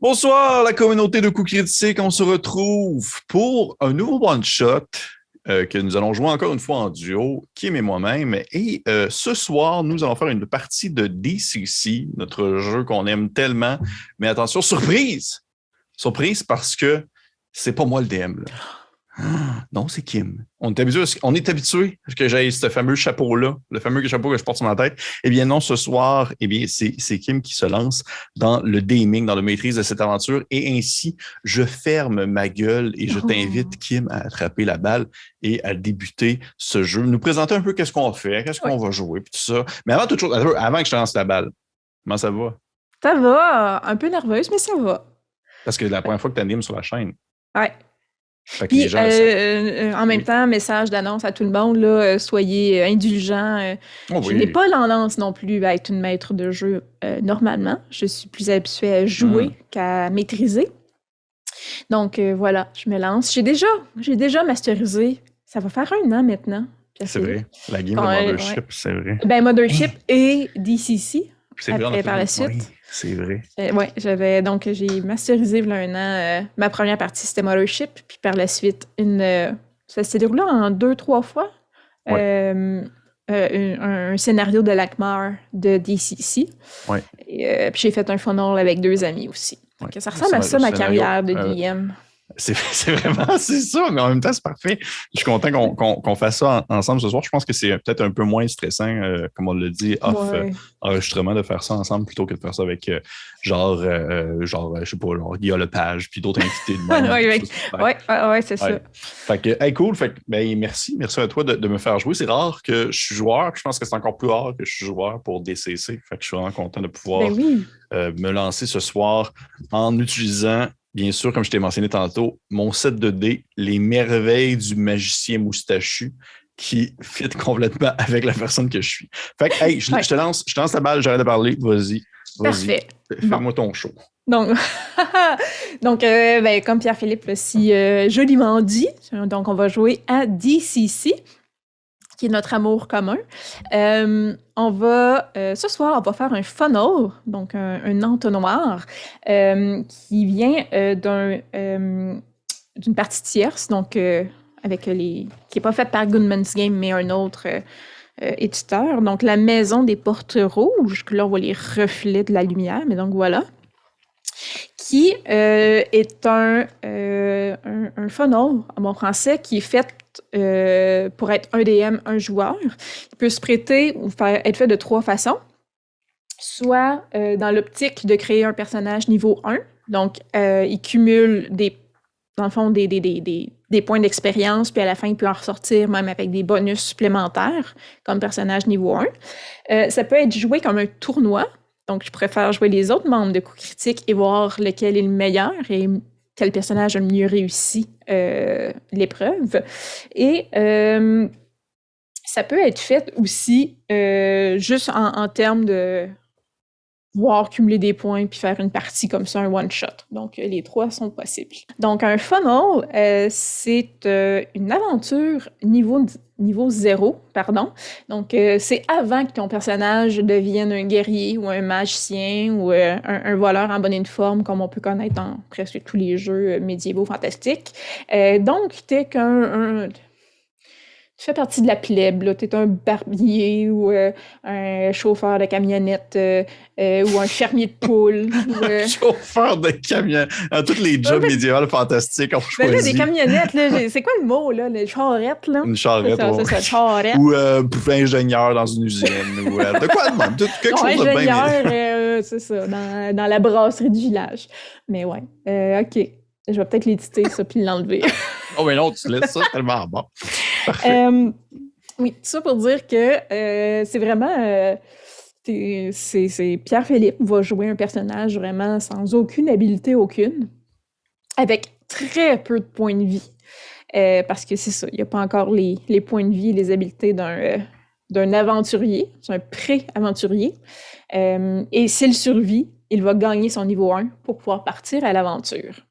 Bonsoir, la communauté de coups critiques. On se retrouve pour un nouveau one-shot euh, que nous allons jouer encore une fois en duo, Kim et moi-même. Et euh, ce soir, nous allons faire une partie de DCC, notre jeu qu'on aime tellement. Mais attention, surprise! Surprise parce que c'est pas moi le DM. Ah, non, c'est Kim. On est habitué, on est habitué que j'aille ce fameux chapeau-là, le fameux chapeau que je porte sur ma tête. Eh bien, non, ce soir, eh bien, c'est Kim qui se lance dans le gaming, dans la maîtrise de cette aventure. Et ainsi, je ferme ma gueule et je t'invite, oh. Kim, à attraper la balle et à débuter ce jeu. Nous présenter un peu qu'est-ce qu'on fait, qu'est-ce qu'on va jouer, puis tout ça. Mais avant toute chose, avant que je te lance la balle, comment ça va? Ça va. Un peu nerveuse, mais ça va. Parce que la première fois que tu animes sur la chaîne. Ouais. Puis, euh, euh, en même temps, message d'annonce à tout le monde, là, euh, soyez indulgents. Oh je n'ai pas l'endance non plus à être une maître de jeu normalement. Je suis plus habituée à jouer hmm. qu'à maîtriser. Donc voilà, je me lance. J'ai déjà, j'ai déjà masterisé. Ça va faire un an maintenant. C'est vrai. La game de Mothership, c'est vrai. Ben, Mothership et DCC. Après, par la suite. C'est vrai. Euh, oui, j'avais donc j'ai masterisé il y a un an. Euh, ma première partie, c'était Mothership, puis par la suite, une euh, ça s'est déroulé en deux, trois fois. un, scénario de Lacmar de DCC. Ouais. puis j'ai fait un funnel avec deux amis aussi. ça ressemble à ça, ma carrière de DM. C'est vraiment, c'est ça, mais en même temps, c'est parfait. Je suis content qu'on fasse ça ensemble ce soir. Je pense que c'est peut-être un peu moins stressant, euh, comme on l'a dit, off euh, enregistrement, de faire ça ensemble plutôt que de faire ça avec euh, genre, genre, je sais pas, genre Guillaume Lepage, puis d'autres invités. oui, oui, ouais, c'est ça. Fait que, hey, cool. Fait que, ben, merci. Merci à toi de, me faire jouer. C'est rare que je suis joueur. Je pense que c'est encore plus rare que je suis joueur pour DCC. Fait que je suis vraiment content de pouvoir ben me lancer ce soir en utilisant bien sûr, comme je t'ai mentionné tantôt, mon set de dés, les merveilles du magicien moustachu qui fit complètement avec la personne que je suis. Fait que, hey, je, te, lance, je te lance la balle, j'arrête de parler. Vas-y. Parfait. Fais-moi ton show. Donc, donc euh, ben, comme Pierre-Philippe l'a si euh, joliment dit, donc on va jouer à DCC qui est notre amour commun. Euh, on va, euh, ce soir, on va faire un funnel, donc un, entonnoir, euh, qui vient d'un, d'une partie tierce, donc avec les, qui n'est pas faite par Goodman's Game, mais un autre éditeur. Donc, la maison des portes rouges, que là, on voit les reflets de la lumière, mais donc voilà qui est un, un, un, funnel en bon français qui est fait euh, pour être un DM, un joueur. Il peut se prêter ou faire, être fait de trois façons. Soit euh, dans l'optique de créer un personnage niveau 1. Donc, euh, il cumule des, dans le fond, des, des, des, des points d'expérience, puis à la fin, il peut en ressortir même avec des bonus supplémentaires comme personnage niveau 1. ça peut être joué comme un tournoi. Donc, je préfère jouer les autres membres de coup critique et voir lequel est le meilleur et quel personnage a le mieux réussi euh, l'épreuve. Et euh, ça peut être fait aussi euh, juste en, termes de voir cumuler des points puis faire une partie comme ça, un one-shot. Donc, les trois sont possibles. Donc, un funnel, c'est une aventure niveau niveau zéro, pardon. Donc, euh, c'est avant que ton personnage devienne un guerrier ou un magicien ou euh, un, voleur en bonne forme, comme on peut connaître dans presque tous les jeux euh, médiévaux fantastiques. donc, t'es qu'un tu fais partie de la plèbe, tu es un barbier ou euh, un chauffeur de camionnette euh, euh, ou un fermier de poules. un chauffeur de camionnette. Tous les jobs médiévaux fantastiques, on choisit. Ben là, des camionnettes, c'est quoi le mot, là? Les charrettes, là? Une charrette, C'est ça, charrette. Ou ingénieur dans une usine. ou, de quoi de même? Quelque chose de bien. Ingénieur, c'est ça, dans, dans, la brasserie du village. Mais ouais, OK. Je vais peut-être l'éditer, ça, puis l'enlever. oh, mais non, tu laisses ça, tellement bon. Euh, oui, tout ça pour dire que euh, c'est vraiment. Euh, c'est Pierre-Philippe va jouer un personnage vraiment sans aucune habileté aucune, avec très peu de points de vie. parce que c'est ça, il n'y a pas encore les, les, points de vie et les habiletés d'un d'un aventurier, c'est un pré-aventurier. et s'il survit, il va gagner son niveau 1 pour pouvoir partir à l'aventure.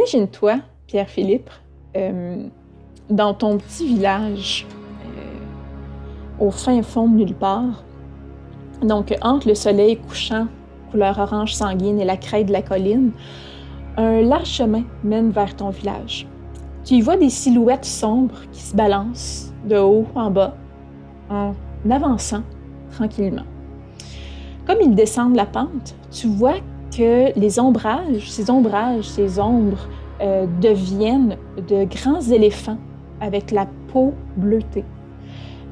Imagine-toi, Pierre-Philippe, euh, dans ton petit village, euh, au fin fond de nulle part, donc entre le soleil couchant, couleur orange sanguine, et la crête de la colline, un large chemin mène vers ton village. Tu y vois des silhouettes sombres qui se balancent de haut en bas en avançant tranquillement. Comme ils descendent la pente, tu vois que les ombrages, ces ombrages, ces ombres euh, deviennent de grands éléphants avec la peau bleutée.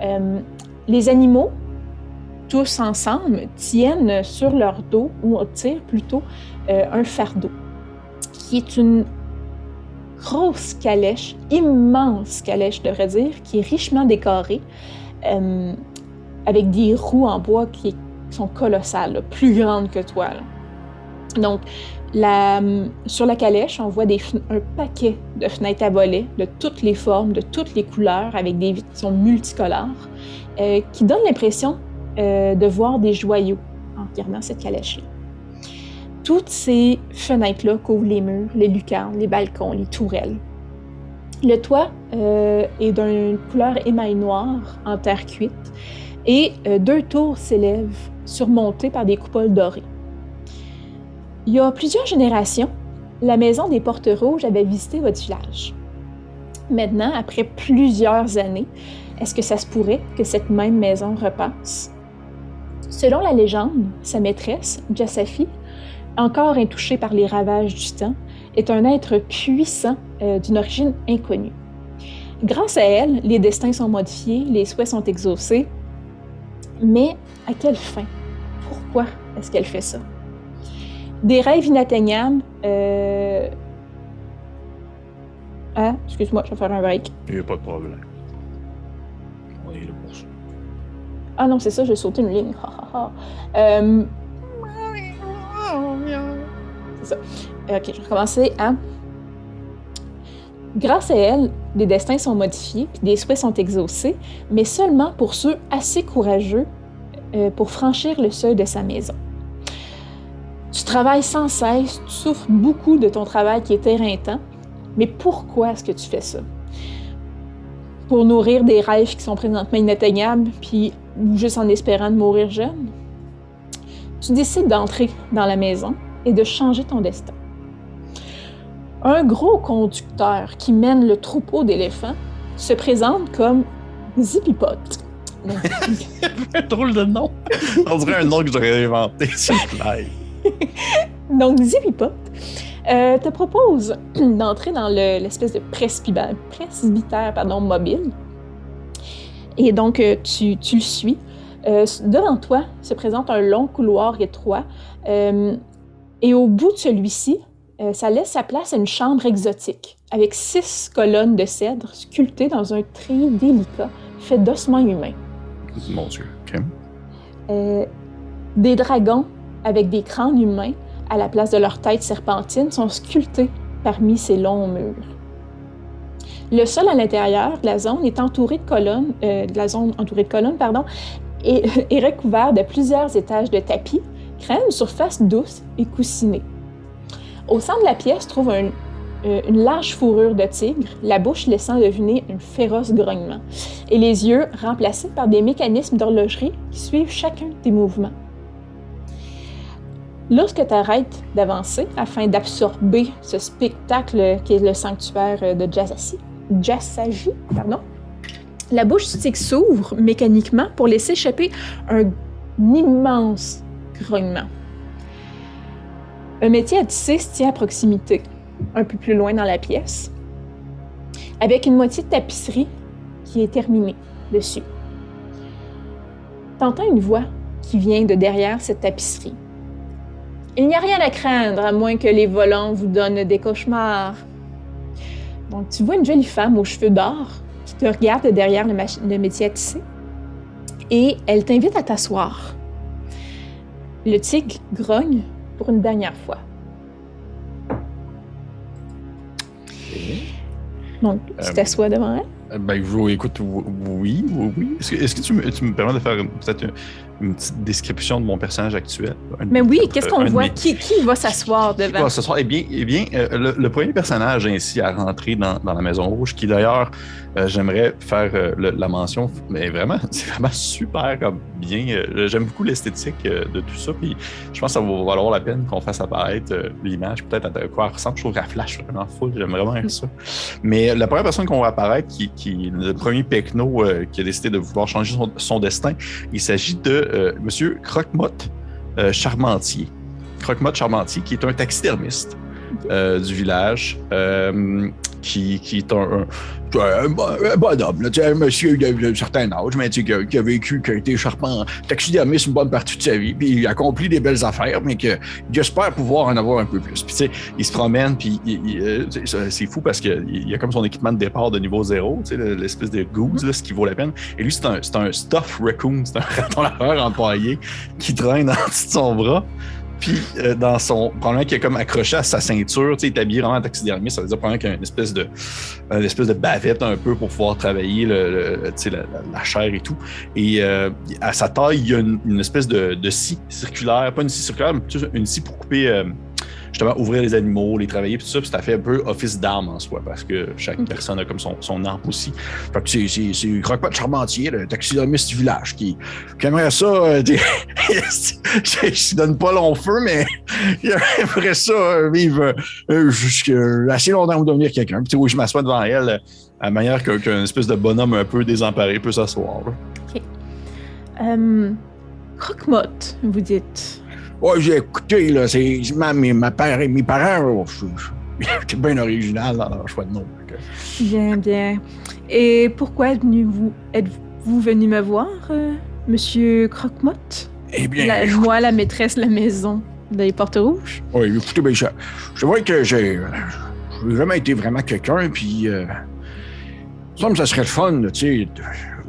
Euh, les animaux, tous ensemble, tiennent sur leur dos, ou tirent plutôt, euh, un fardeau, qui est une grosse calèche, immense calèche, je devrais dire, qui est richement décorée, avec des roues en bois qui sont colossales, plus grandes que toi. Donc, la, sur la calèche, on voit des, un paquet de fenêtres à volets de toutes les formes, de toutes les couleurs, avec des vitres qui sont multicolores, euh, qui donnent l'impression euh, de voir des joyaux en regardant cette calèche-là. Toutes ces fenêtres-là couvrent les murs, les lucarnes, les balcons, les tourelles. Le toit euh, est d'une couleur émail noir en terre cuite et deux tours s'élèvent surmontées par des coupoles dorées. Il y a plusieurs générations, la maison des Portes Rouges avait visité votre village. Maintenant, après plusieurs années, est-ce que ça se pourrait que cette même maison repasse? Selon la légende, sa maîtresse, Jassafi, encore intouchée par les ravages du temps, est un être puissant euh, d'une origine inconnue. Grâce à elle, les destins sont modifiés, les souhaits sont exaucés. Mais à quelle fin? Pourquoi est-ce qu'elle fait ça? Des rêves inatteignables. Euh... Ah, excuse-moi, je vais faire un break. Il n'y a pas de problème. On est là pour ça. Ah non, c'est ça, j'ai sauté une ligne. euh... C'est ça. Ok, je vais recommencer à. Grâce à elle, les destins sont modifiés, puis des souhaits sont exaucés, mais seulement pour ceux assez courageux euh, pour franchir le seuil de sa maison. Tu travailles sans cesse, tu souffres beaucoup de ton travail qui est éreintant, mais pourquoi est-ce que tu fais ça? Pour nourrir des rêves qui sont présentement inatteignables, puis juste en espérant de mourir jeune? Tu décides d'entrer dans la maison et de changer ton destin. Un gros conducteur qui mène le troupeau d'éléphants se présente comme Zippipot. un drôle de nom. On dirait un nom que j'aurais inventé sur Donc, Zippipot euh, te propose d'entrer dans l'espèce de presbytère pardon, mobile. Et donc, euh, tu, tu, le suis. Euh, devant toi se présente un long couloir étroit. Euh, et au bout de celui-ci, ça laisse sa place à une chambre exotique, avec six colonnes de cèdre sculptées dans un tri délicat fait d'ossements humains. Mon Dieu, ok. des dragons avec des crânes humains à la place de leur tête serpentine sont sculptés parmi ces longs murs. Le sol à l'intérieur de la zone est entouré de colonnes, euh, de la zone entourée de colonnes, pardon, et est recouvert de plusieurs étages de tapis, créant une surface douce et coussinée. Au centre de la pièce trouve un, euh, une large fourrure de tigre, la bouche laissant deviner un féroce grognement, et les yeux remplacés par des mécanismes d'horlogerie qui suivent chacun des mouvements. Lorsque tu arrêtes d'avancer afin d'absorber ce spectacle qui est le sanctuaire de Jassaji, pardon, la bouche s'ouvre mécaniquement pour laisser échapper un immense grognement. Un métier à tisser se tient à proximité, un peu plus loin dans la pièce, avec une moitié de tapisserie qui est terminée dessus. T'entends une voix qui vient de derrière cette tapisserie. Il n'y a rien à craindre à moins que les volants vous donnent des cauchemars. Donc, tu vois une jolie femme aux cheveux d'or qui te regarde derrière le, le métier à tisser et elle t'invite à t'asseoir. Le tigre grogne pour une dernière fois. Donc, tu Euh, t'assois devant elle. Ben, vous, écoute, oui, oui, oui. Est-ce que, est que tu, me, tu, me, permets de faire peut-être une, une, petite description de mon personnage actuel? Mais oui, qu'est-ce qu'on voit? Qui, qui, va s'asseoir devant? Qui va s'asseoir? Eh bien, eh bien euh, le, le, premier personnage ainsi à rentrer dans, dans la Maison Rouge, qui d'ailleurs, euh, j'aimerais faire euh, le, la mention, mais vraiment, c'est vraiment super comme bien. Euh, J'aime beaucoup l'esthétique euh, de tout ça, puis je pense que ça va valoir la peine qu'on fasse apparaître l'image, peut-être à quoi elle ressemble. Je trouve qu'elle flash vraiment full, j'aime vraiment ça. Mais la première personne qu'on va apparaître, qui, qui le premier Pecno qui a décidé de vouloir changer son, destin, il s'agit de euh, Monsieur Croquemotte euh, Charmentier. Croquemotte Charmentier, qui est un taxidermiste euh, du village, qui, est un, un, un, un bonhomme, là, un monsieur d'un certain âge, mais qui a, qui a vécu, qui a été charpent, taxidermiste une bonne partie de sa vie, puis il a accompli des belles affaires, mais que j'espère pouvoir en avoir un peu plus. Puis il se promène, puis c'est fou parce qu'il a comme son équipement de départ de niveau zéro, l'espèce de goose, là, ce qui vaut la peine. Et lui, c'est un, un stuff raccoon, c'est un raton laveur empaillé qui traîne en dessous de son bras. Puis euh, dans son. Probablement qu'il est comme accroché à sa ceinture, tu sais, il est habillé vraiment en taxidermie, ça veut dire probablement qu'il y a une espèce de. Une espèce de bavette un peu pour pouvoir travailler le, le tu sais, la, chair et tout. Et euh, à sa taille, il y a une, une espèce de, de, scie circulaire, pas une scie circulaire, mais une scie pour couper. Euh, justement ouvrir les animaux, les travailler, puis tout ça, puis ça fait un peu office d'arme en soi, parce que chaque okay. personne a comme son, son arme aussi. Fait que c'est, c'est, Croque-Pot Charmentier, le taxidermiste du village, qui, qui aimerait ça, euh, je donne pas long feu, mais il aimerait ça euh, vivre euh, jusqu'à assez longtemps pour devenir quelqu'un. Puis oui, je m'assois devant elle, à la manière qu'un, qu'un espèce de bonhomme un peu désemparé peut s'asseoir. OK. Um, Croque-Motte, vous dites. Ouais, j'ai écouté, là, c'est ma, mes, ma père, mes parents, oh, c'est bien original dans leur choix de nom. Bien, bien. Et pourquoi êtes-vous êtes-vous venu me voir, euh, monsieur Croquemotte? Eh bien. La, moi, la maîtresse de la maison des Portes Rouges. Oui, écoutez, ben, je, je vois que j'ai. J'ai jamais été vraiment quelqu'un, puis. Euh, il me ça serait le fun, tu sais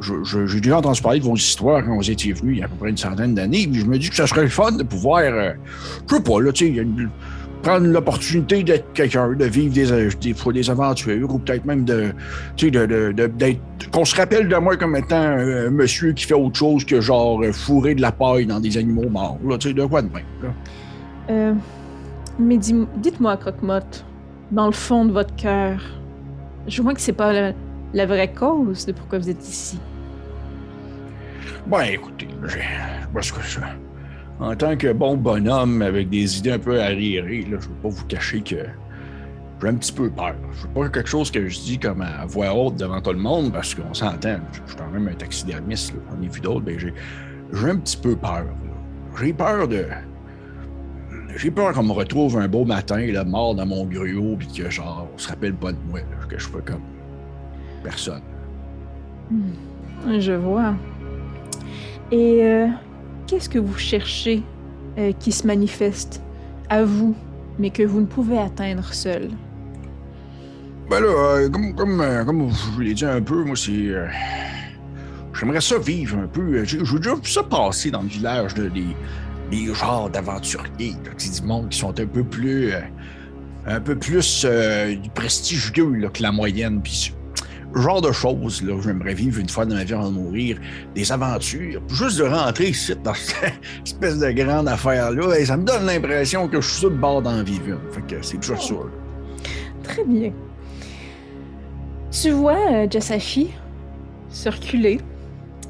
j'ai déjà entendu parler de vos histoires quand vous étiez venus il y a à peu près une centaine d'années, puis je me dis que ça serait le fun de pouvoir, euh, je sais pas, là, tu sais, prendre l'opportunité d'être quelqu'un, de vivre des, des fois des aventures, ou peut-être même de, tu sais, de, de, qu'on se rappelle de moi comme étant un monsieur qui fait autre chose que genre fourrer de la paille dans des animaux morts, là, tu sais, de quoi de même. Euh, mais dites-moi, Croque-Motte, dans le fond de votre cœur, je vois que c'est pas la vraie cause de pourquoi vous êtes ici. Ben, écoutez, parce que ça, en tant que bon bonhomme avec des idées un peu arriérées, là, je veux pas vous cacher que j'ai un petit peu peur. Je veux pas quelque chose que je dis comme à voix haute devant tout le monde, parce qu'on s'entend. Je suis quand même un taxidermiste, là. j'en ai vu d'autres, ben j'ai, j'ai un petit peu peur. J'ai peur de. J'ai peur qu'on me retrouve un beau matin, là, mort dans mon gruau, puis que genre, on se rappelle pas de moi, que je fais comme personne. Hmm. Je vois. Et euh, qu'est-ce que vous cherchez euh, qui se manifeste à vous, mais que vous ne pouvez atteindre seul? Ben là, euh, comme, comme, comme, je vous l'ai dit un peu, moi, c'est. J'aimerais ça vivre un peu. J'ai déjà vu ça passer dans le village, là, des, des genres d'aventuriers, du monde qui sont un peu plus. un peu prestigieux que la moyenne. Genre de choses, là, j'aimerais vivre une fois dans ma vie avant de mourir, des aventures, juste de rentrer ici dans cette espèce de grande affaire-là, ça me donne l'impression que je suis sur le bord d'en vivre. Fait que c'est toujours ça. Très bien. Tu vois euh, Jessafi circuler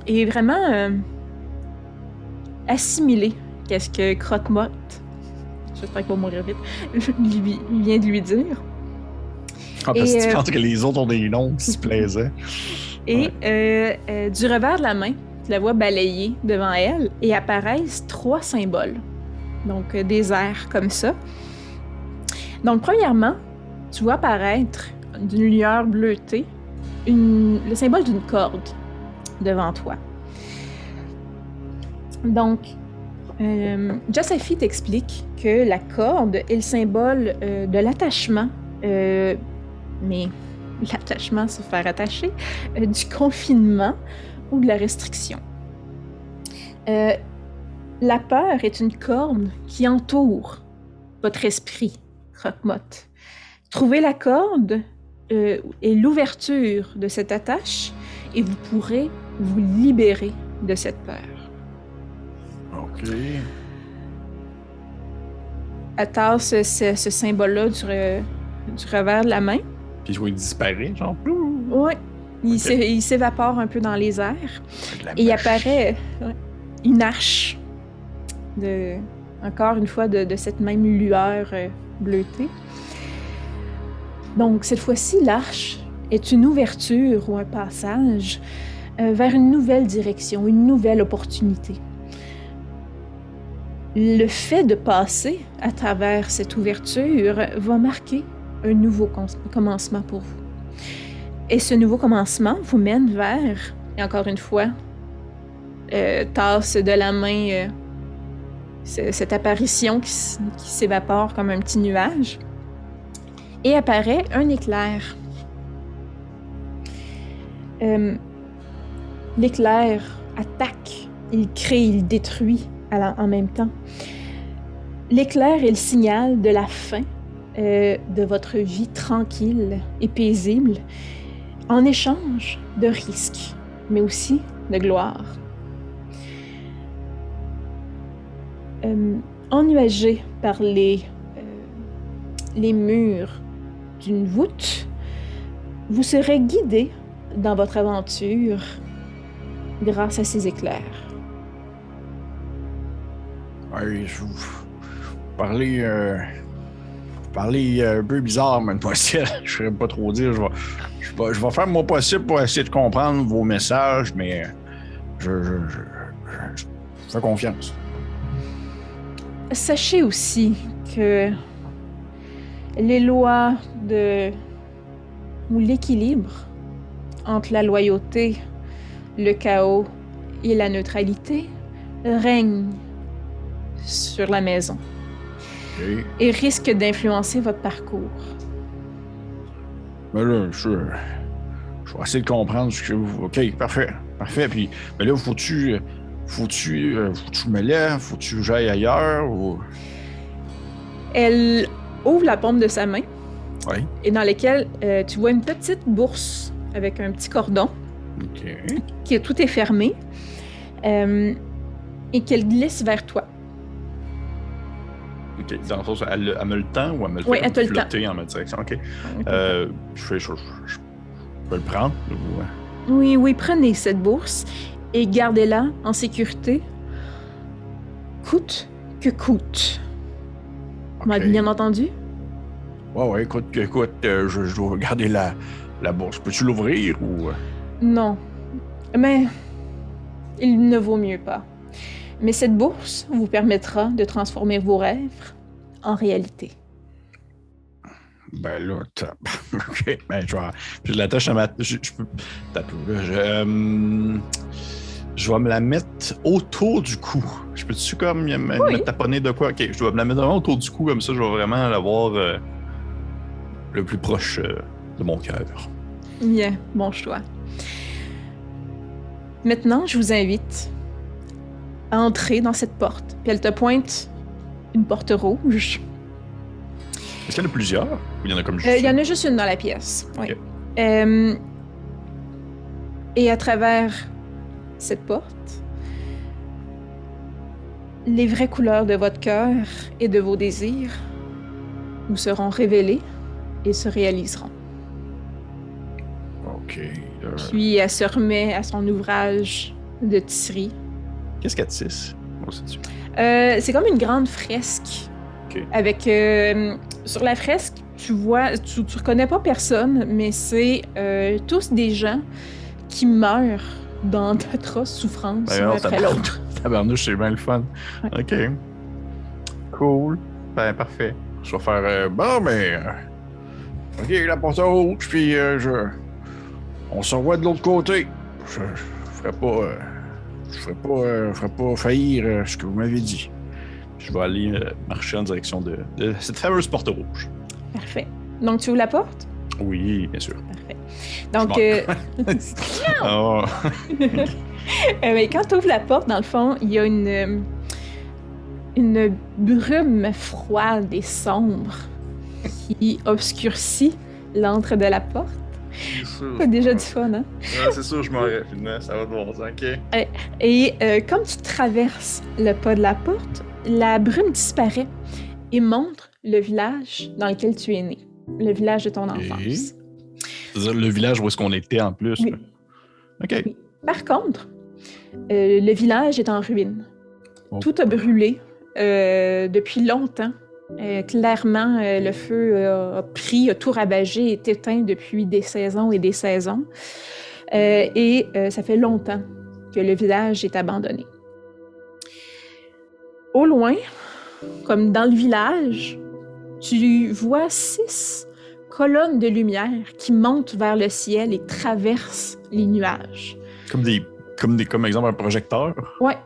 et vraiment euh, assimiler qu'est-ce que Croque-Motte, j'espère qu'il va mourir vite, vient de lui dire. Ah, parce que tu euh, penses que les autres ont des noms qui se plaisaient. Et ouais. euh, euh, du revers de la main, tu la vois balayer devant elle et apparaissent trois symboles. Donc, des airs comme ça. Donc, premièrement, tu vois apparaître d'une lueur bleutée une, le symbole d'une corde devant toi. Donc, euh, Josephine t'explique que la corde est le symbole euh, de l'attachement euh, mais l'attachement, se faire attacher, euh, du confinement ou de la restriction. Euh, la peur est une corde qui entoure votre esprit, Croque-Motte. Trouvez la corde euh, est l'ouverture de cette attache et vous pourrez vous libérer de cette peur. OK. Tasse ce, ce symbole-là du, re- du revers de la main. Puis il disparaît, genre. Ouais. Il s'évapore un peu dans les airs. Et il apparaît une arche, de, encore une fois, de, de cette même lueur euh, bleutée. Donc, cette fois-ci, l'arche est une ouverture ou un passage euh, vers une nouvelle direction, une nouvelle opportunité. Le fait de passer à travers cette ouverture va marquer un nouveau com- commencement pour vous. Et ce nouveau commencement vous mène vers, et encore une fois, euh, tasse de la main euh, ce- cette apparition qui, s'évapore comme un petit nuage. Et apparaît un éclair. Euh, L'éclair attaque, il crée, il détruit en même temps. L'éclair est le signal de la fin euh, de votre vie tranquille et paisible, en échange de risques, mais aussi de gloire. Euh, ennuagé par les, euh, les murs d'une voûte, vous serez guidé dans votre aventure grâce à ces éclairs. Ouais, je vous parler, parler euh, un peu bizarre, mademoiselle. Je ne saurais pas trop dire. Je vais, faire mon possible pour essayer de comprendre vos messages, mais je, je, fais confiance. Sachez aussi que les lois de ou l'équilibre entre la loyauté, le chaos et la neutralité règnent sur la maison OK? et risquent d'influencer votre parcours. Mais là, je, je vais essayer de comprendre ce que vous. OK, parfait. Parfait. Puis, mais là, faut-tu. Faut-tu. euh, Faut-tu me lève? Faut-tu que j'aille ailleurs? Ou... Elle ouvre la paume de sa main Oui. et dans laquelle euh, tu vois une petite bourse avec un petit cordon OK. qui est tout est fermé euh, et qu'elle glisse vers toi. Ok, dans le sens, elle, elle me le tend ou elle me le fait Oui, comme elle te le tend. flotter en ma direction? Ok. Euh, je fais. Je, je- je- peux le prendre? ou- euh, Oui, oui, prenez cette bourse et gardez-la en sécurité, coûte que coûte. OK. bien entendu? Ouais, ouais, écoute, écoute, euh, je, je dois garder la, la bourse. Peux-tu l'ouvrir ou. euh? Non. Mais il ne vaut mieux pas. Mais cette bourse vous permettra de transformer vos rêves en réalité. Ben là, OK. Ben, je vais. Je l'attache à ma. Je, je peux. T'as peu, là. Je, euh, je vais me la mettre autour du cou. Je peux-tu comme me, me Oui. taponner de quoi? Ok, je dois me la mettre vraiment autour du cou, comme ça, je vais vraiment l'avoir euh, le plus proche euh, de mon cœur. Bien, bon choix. Maintenant, je vous invite à entrer dans cette porte. Puis elle te pointe une porte rouge. Est-ce qu'il y en a plusieurs? Ou il y en a comme juste Euh, Il y en a juste une dans la pièce. oui. Euh, et à travers cette porte, les vraies couleurs de votre cœur et de vos désirs vous seront révélées et se réaliseront. OK. euh, Puis elle se remet à son ouvrage de tisserie. Qu'est-ce qu'elle tisse? Euh, c'est comme une grande fresque. Avec euh, sur la fresque, tu vois, tu, tu reconnais pas personne, mais c'est euh, tous des gens qui meurent dans d'atroces souffrances Ben, alors, après l'autre. Tabarnouche, c'est bien le fun. Ouais. Ok. Cool. Ben, parfait. Je vais faire. euh, bon, mais. euh, OK, la porte rouge, puis euh, je. On se revoit de l'autre côté. Je, je ferai pas. Je ferai pas, euh, ferai pas faillir euh, ce que vous m'avez dit. Je vais aller euh, marcher en direction de, de cette fameuse porte rouge. Parfait. Donc tu ouvres la porte? Oui, bien sûr. Parfait. Donc euh, Oh. Euh, mais quand tu ouvres la porte, dans le fond, il y a une, une brume froide et sombre qui obscurcit l'antre de la porte. T'as déjà du fun, hein? c'est sûr, je m'en finalement. Ça va de bon sens, OK. Et euh, comme tu traverses le pas de la porte, la brume disparaît et montre le village dans lequel tu es né. Le village de ton enfance. C'est-à-dire le village où est-ce qu'on était en plus. Oui. OK. Oui. Par contre, euh, le village est en ruine. Oh. Tout a brûlé euh, depuis longtemps. Euh, clairement, euh, le feu a pris, a tout ravagé, est éteint depuis des saisons et des saisons. Euh, et ça fait longtemps que le village est abandonné. Au loin, comme dans le village, tu vois six colonnes de lumière qui montent vers le ciel et traversent les nuages. Comme des, comme des, comme exemple un projecteur? Ouais,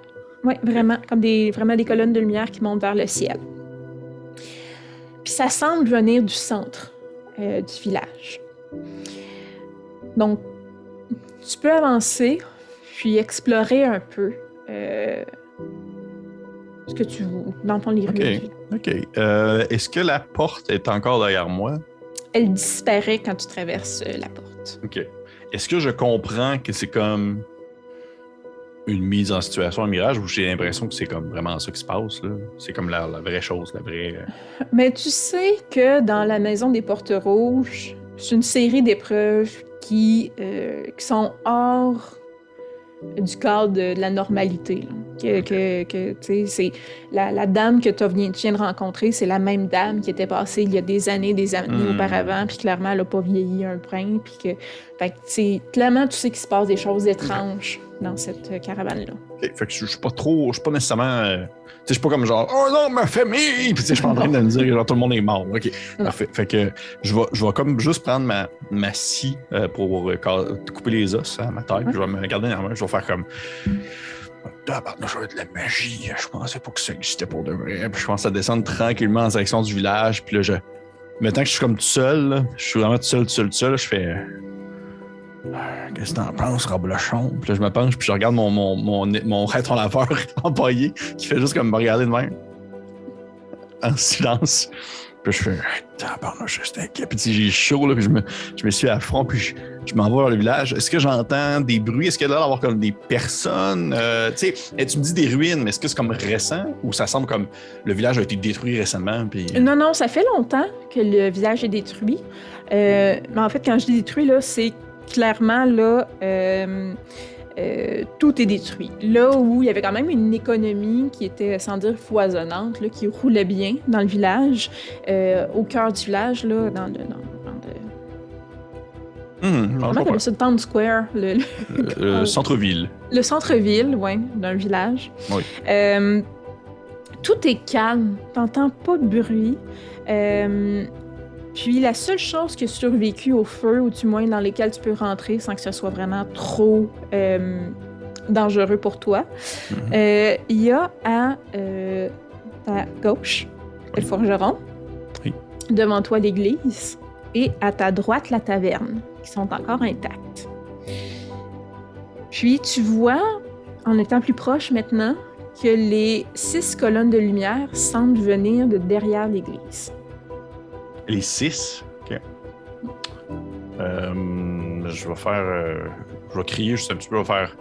ouais, vraiment, comme des, vraiment des colonnes de lumière qui montent vers le ciel. Puis ça semble venir du centre euh, du village. Donc, tu peux avancer, puis explorer un peu euh, ce que tu dans ton livre. Ok. OK. Euh, est-ce que la porte est encore derrière moi? Elle disparaît quand tu traverses la porte. OK. Est-ce que je comprends que c'est comme une mise en situation, un mirage, ou j'ai l'impression que c'est comme vraiment ça qui se passe? C'est comme la, vraie chose, la vraie... euh, Mais tu sais que dans la maison des portes rouges, c'est une série d'épreuves qui, euh, qui sont hors du cadre de, la normalité. Que, que, que, tu sais, c'est la, la dame que tu viens, de rencontrer, c'est la même dame qui était passée il y a des années, des années Hmm. auparavant, puis clairement, elle n'a pas vieilli un brin, puis que, fait que, clairement, tu sais qu'il se passe des choses étranges dans cette euh, caravane-là. Fait que je suis pas trop... Je suis pas nécessairement... euh, tu sais, je suis pas comme genre « Oh non, ma famille! » Puis tu sais, je suis pas en train de me dire genre tout le monde est mort. OK. Non. Parfait. Fait que je vais, je vais comme juste prendre ma, ma scie euh, pour euh, couper les os à ma taille, puis je vais me garder dans la main, je vais faire comme... être de la magie. Je pensais pas que ça existait pour de vrai. Puis je commence à descendre tranquillement en direction du village. Puis là, je. Maintenant que je suis comme tout seul, là, je suis vraiment tout seul, tout seul, tout seul, je fais. euh, Qu'est-ce que t'en penses, Roblechon? Puis là, je me penche, puis je regarde mon, mon, mon, mon raton laveur empaillé qui fait juste comme me regarder de même. En silence. Puis je fais, tabarnak, je suis inquiet. Puis j'ai chaud, là, puis je me, je me suis à fond, puis je, je m'en vais vers le village. Est-ce que j'entends des bruits? Est-ce qu'il y a l'air comme des personnes? Euh, tu sais, tu me dis des ruines, mais est-ce que c'est comme récent? Ou ça semble comme le village a été détruit récemment? Puis... Non, non, ça fait longtemps que le village est détruit. Euh, mais en fait, quand je dis détruit, là, c'est clairement là. euh, euh, tout est détruit. Là où il y avait quand même une économie qui était, sans dire foisonnante, là, qui roulait bien dans le village, euh, au cœur du village, là, dans le. Dans, dans le- je comment comprends. t'appelles ça, Town Square, le, le- Euh, centre-ville. le centre-ville, ouais, d'un village. Oui. Euh, tout est calme, t'entends pas de bruit. Euh, puis la seule chose qui a survécu au feu, ou du moins dans lesquels tu peux rentrer sans que ce soit vraiment trop euh, dangereux pour toi, Mhm. euh, il y a à euh, ta gauche le forgeron, Oui. devant toi l'église, et à ta droite la taverne, qui sont encore intactes. Puis tu vois, en étant plus proche maintenant, que les six colonnes de lumière semblent venir de derrière l'église. Les six. OK. Euh, je vais faire. euh, je vais crier juste un petit peu, je vais faire.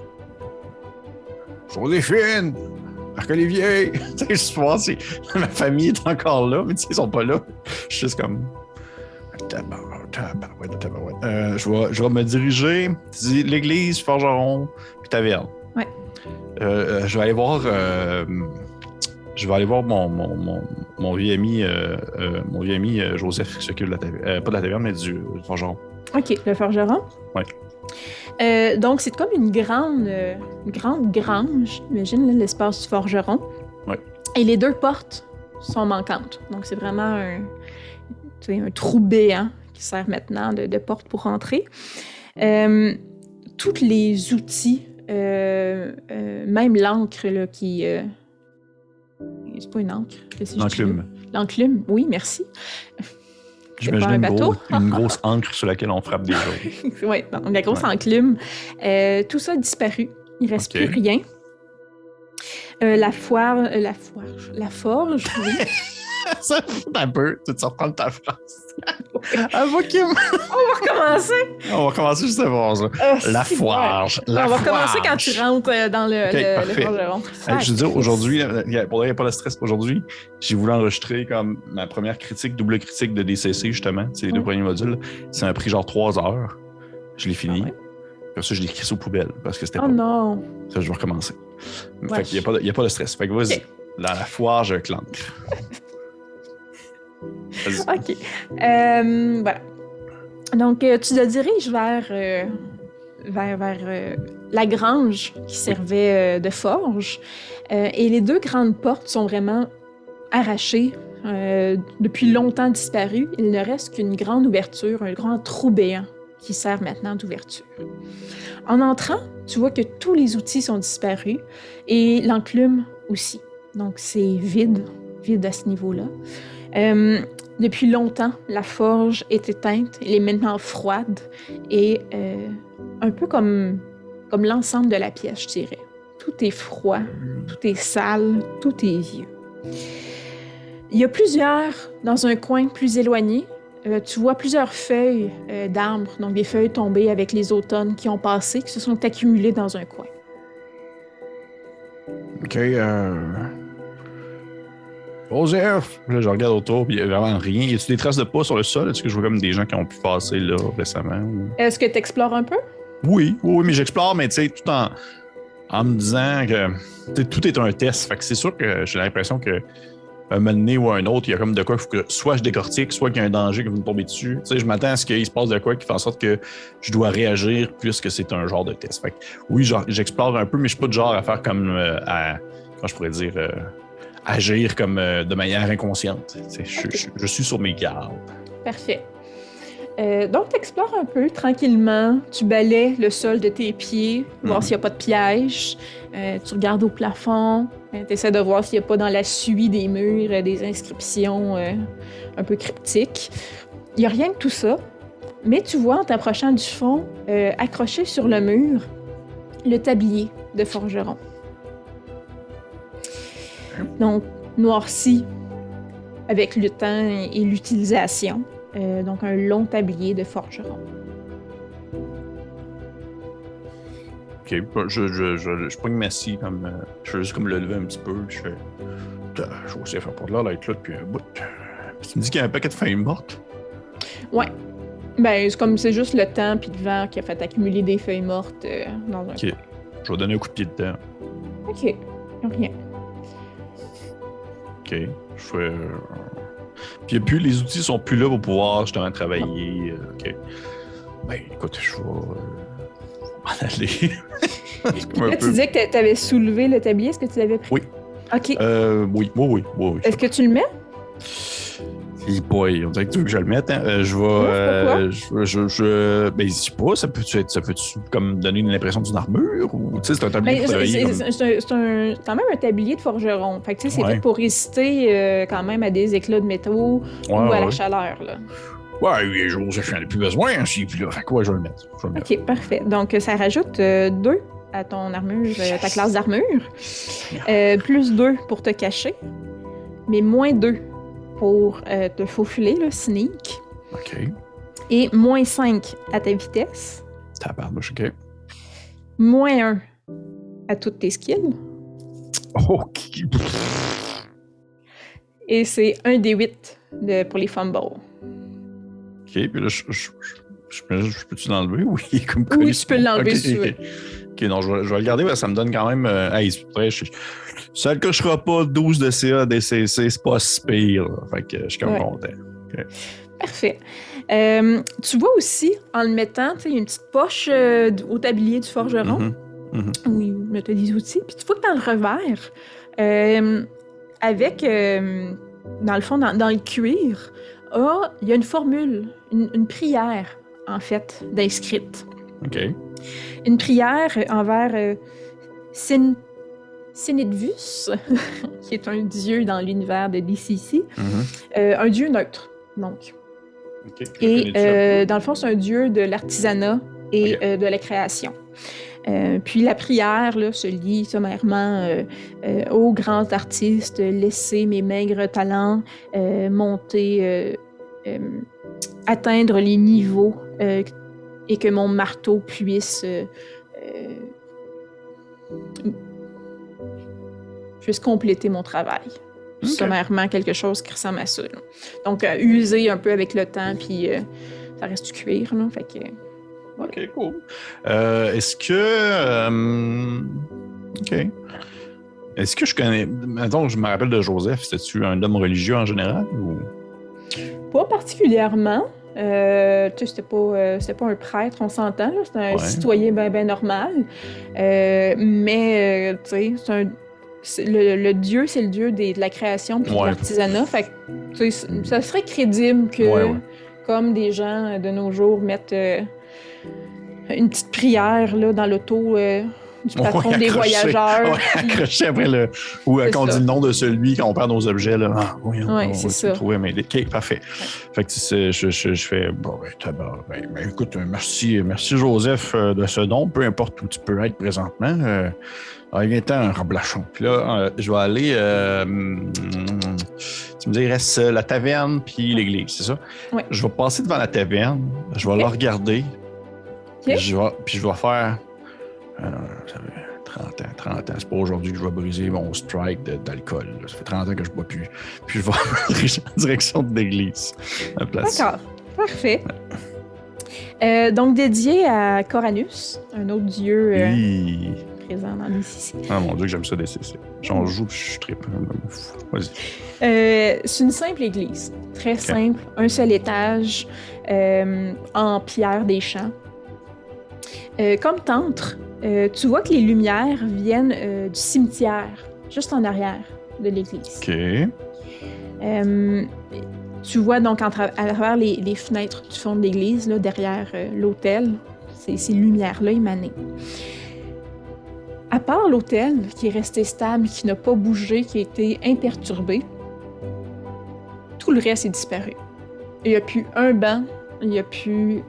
Joséphine! Marc-Olivier! tu sais, je pense que ma famille est encore là, mais tu sais, ils sont pas là. Je suis juste comme. Tabarouette. Euh, je, vais, je vais me diriger. L'église, forgeron, puis taverne. Ouais. Je vais aller voir. Je vais aller voir mon, mon, mon, mon vieux ami, euh, euh, mon vieux ami euh, Joseph qui s'occupe de la taverne. Pas de la taverne, mais du, du forgeron. OK, le forgeron. Euh, donc, c'est comme une grande, euh, une grande grange, imagine l'espace du forgeron. Ouais. Et les deux portes sont manquantes. Donc, c'est vraiment un, un trou béant qui sert maintenant de, de porte pour entrer. Euh, tous les outils, même l'encre qui. C'est pas une encre. L'enclume. L'enclume, oui, merci. J'imagine un une, une grosse encre sur laquelle on frappe des choses. oui, la grosse Ouais. enclume. Euh, tout ça a disparu. Il reste Ok. plus rien. Euh, la foire, euh, la foire, la forge, oui. ça fout un peu. Tu te reprends ta phrase. Avocat. On va recommencer. On va commencer juste avant ça. Ah, La c'est foire. On va recommencer quand tu rentres euh, dans le, Ok, le, le parfait. forgeron. Hey, je veux dire, aujourd'hui, pour il n'y a pas de stress aujourd'hui, j'ai voulu enregistrer comme ma première critique, double critique de DCC, justement. C'est les deux Ouais. premiers modules. Ça m'a pris genre trois heures. Je l'ai fini. Ah ouais. Ça, je l'ai écrit ça aux poubelles parce que c'était Oh pas. non. Ça, je vais recommencer. Ouais. Fait qu'il n'y a, pas de- il y a pas de stress. Fait que vas-y. Ok. Dans la foire, je clanque. OK. Euh, voilà. Donc, euh, tu te diriges vers, euh, vers, vers la grange qui servait de forge. Et les deux grandes portes sont vraiment arrachées, depuis longtemps disparues. Il ne reste qu'une grande ouverture, un grand trou béant qui sert maintenant d'ouverture. En entrant, tu vois que tous les outils sont disparus et l'enclume aussi. Donc, c'est vide, vide à ce niveau-là. Depuis longtemps, la forge est éteinte, elle est maintenant froide et euh, un peu comme, comme l'ensemble de la pièce, je dirais. Tout est froid, tout est sale, tout est vieux. Il y a plusieurs, dans un coin plus éloigné, euh, tu vois plusieurs feuilles euh, d'arbres, donc des feuilles tombées avec les automnes qui ont passé, qui se sont accumulées dans un coin. Ok, euh. Joseph! Là, je regarde autour, puis il n'y a vraiment rien. Y a-tu des traces de pas sur le sol? Est-ce que je vois comme des gens qui ont pu passer là récemment? ou- Est-ce que tu explores un peu? Oui, oui, oui, mais j'explore, mais tu sais, tout en, en me disant que tout est un test. Fait que c'est sûr que j'ai l'impression que un moment donné ou un autre, il y a comme de quoi, faut que soit je décortique, soit qu'il y a un danger qui va me tomber dessus. Tu sais, je m'attends à ce qu'il se passe de quoi qui fait en sorte que je dois réagir puisque c'est un genre de test. Fait que oui, j'explore un peu, mais je suis pas du genre à faire comme euh, à, comment je pourrais dire, euh, agir comme euh, de manière inconsciente. Je, Ok. je- je suis sur mes gardes. Parfait. Euh, donc, tu explores un peu tranquillement. Tu balais le sol de tes pieds, voir Mhm. s'il n'y a pas de piège. Euh, tu regardes au plafond. tu essaies de voir s'il n'y a pas dans la suie des murs des inscriptions un peu cryptiques. Il n'y a rien de tout ça. Mais tu vois en t'approchant du fond, accroché sur le mur, le tablier de forgeron. Donc, noirci avec le temps et l'utilisation. Euh, donc, un long tablier de forgeron. Ok, je, je, je, je pogne ma scie comme. euh, je fais juste comme le lever un petit peu. Je fais. Putain, Je vais aussi faire pas de l'air d'être là depuis un bout. Puis tu me dis qu'il y a un paquet de feuilles mortes? Ouais. Ben, c'est comme c'est juste le temps puis le vent qui a fait accumuler des feuilles mortes euh, dans un. Ok. Je vais donner un coup de pied dedans. Ok. Rien. Ok. Je fais. euh, Puis plus, les outils sont plus là pour pouvoir justement travailler. euh, Ok. Ben écoute, je vais. euh, m'en aller. Là, tu disais que tu avais soulevé le tablier. Est-ce que tu l'avais pris? Oui. Ok. Euh, oui, oui, oui, oui. oui. Est-ce que tu le mets? Hey boy, on dirait que tu veux que je le mette. Hein? Euh, je vais. euh, je, je, je- Ben, je sais pas, ça peut-tu être. Ça peut-tu comme donner l'impression d'une armure ou. Tu sais, c'est un tablier Ben, c'est comme- quand même un tablier de forgeron. Fait que, tu sais, c'est Ouais. fait pour résister euh, quand même à des éclats de métaux Ouais, ou à la chaleur. Là. Ouais, oui, je j'en ai plus besoin, hein, si, puis là, fait quoi, je vais le mettre. Vais le mettre. Ok, parfait. Donc, ça rajoute deux à ton armure, ta classe d'armure. Plus deux pour te cacher, mais moins deux pour euh, te faufiler, le sneak. Ok. Et moins 5 à ta vitesse. Tabarnouche, ok. Moins 1 à toutes tes skills. Ok. Et c'est un des 8 de, pour les fumbles. Ok, puis là, je, je, je, je, je peux-tu l'enlever? Oui, comme Oui, tu peux l'enlever Ok. si tu veux. Ok, non, je vais, je vais le garder, parce que ça me donne quand même. Euh, hey, je, ça ne cochera pas 12 de CA, DCC, c'est pas si pire. là. Fait que je suis comme Ouais. content. Parfait. Euh, tu vois aussi, en le mettant, tu sais, il y a une petite poche euh, au tablier du forgeron. Mhm. où il mettait des outils. Puis tu vois que dans le revers, euh, avec, dans le fond, dans, dans le cuir, ah, il y a une formule, une, une prière, en fait, d'inscrite. Une prière envers euh, Sin- Sinidvus, qui est un dieu dans l'univers de DCC, Mhm. euh, un dieu neutre, donc. Et euh, dans le fond, c'est un dieu de l'artisanat et euh, de la création. Euh, puis la prière là, se lie sommairement euh, euh, aux grands artistes, laisser mes maigres talents euh, monter, euh, euh, atteindre les niveaux euh, et que mon marteau puisse, euh, euh, puisse compléter mon travail. Ok. Sommairement, quelque chose qui ressemble à ça. là. Donc, euh, user un peu avec le temps, puis euh, ça reste du cuir. Là, fait que, OK, cool. Euh, Est-ce que. OK. Est-ce que je connais. Mettons, je me rappelle de Joseph, c'était-tu un homme religieux en général ou? Pas particulièrement. Euh, tu sais, c'était pas, euh, pas un prêtre, on s'entend. C'était un Ouais. citoyen bien ben normal. Euh, mais, tu sais, c'est un... Le, le dieu, c'est le dieu des- de la création puis Ouais. de l'artisanat. Fait que, ça serait crédible que, Ouais, comme des gens de nos jours mettent une petite prière là, dans l'auto du patron Ouais, des voyageurs. Ouais, accroché après le. Ou quand on dit le nom de celui, quand on perd nos objets, là. Ah, oui, on, Ouais, on c'est va ça. trouver, mais OK, parfait. Fait que c'est- je, je, je fais. Bon, ben, ben, ben, écoute, merci, merci Joseph euh, de ce don, peu importe où tu peux être présentement. Euh, ah, il est un remblachon. Puis là, euh, je vais aller. euh, tu me dis, il reste la taverne puis l'église, c'est ça? Ouais. Je vais passer devant la taverne, je vais la regarder. Je vais, puis je vais faire. Euh, ça fait 30 ans, 30 ans. C'est pas aujourd'hui que je vais briser mon strike d'alcool. Ça fait 30 ans que je bois plus. Puis je vais en direction de l'église. D'accord, parfait. Euh, donc, dédié à Coranus, un autre dieu euh, Oui. présent dans l'ICC. Ah mon dieu, que j'aime ça DCC. J'en joue, puis je tripe. Vas-y. Euh, c'est une simple église, très simple, un seul étage, en pierre des champs. Comme t'entres, euh, tu vois que les lumières viennent euh, du cimetière, juste en arrière de l'église. OK. Euh, tu vois donc à travers les, les fenêtres du fond de l'église, là, derrière l'autel, ces, ces lumières-là émanées. À part l'autel, qui est resté stable, qui n'a pas bougé, qui a été imperturbé, tout le reste est disparu. Il n'y a plus un banc, il n'y a plus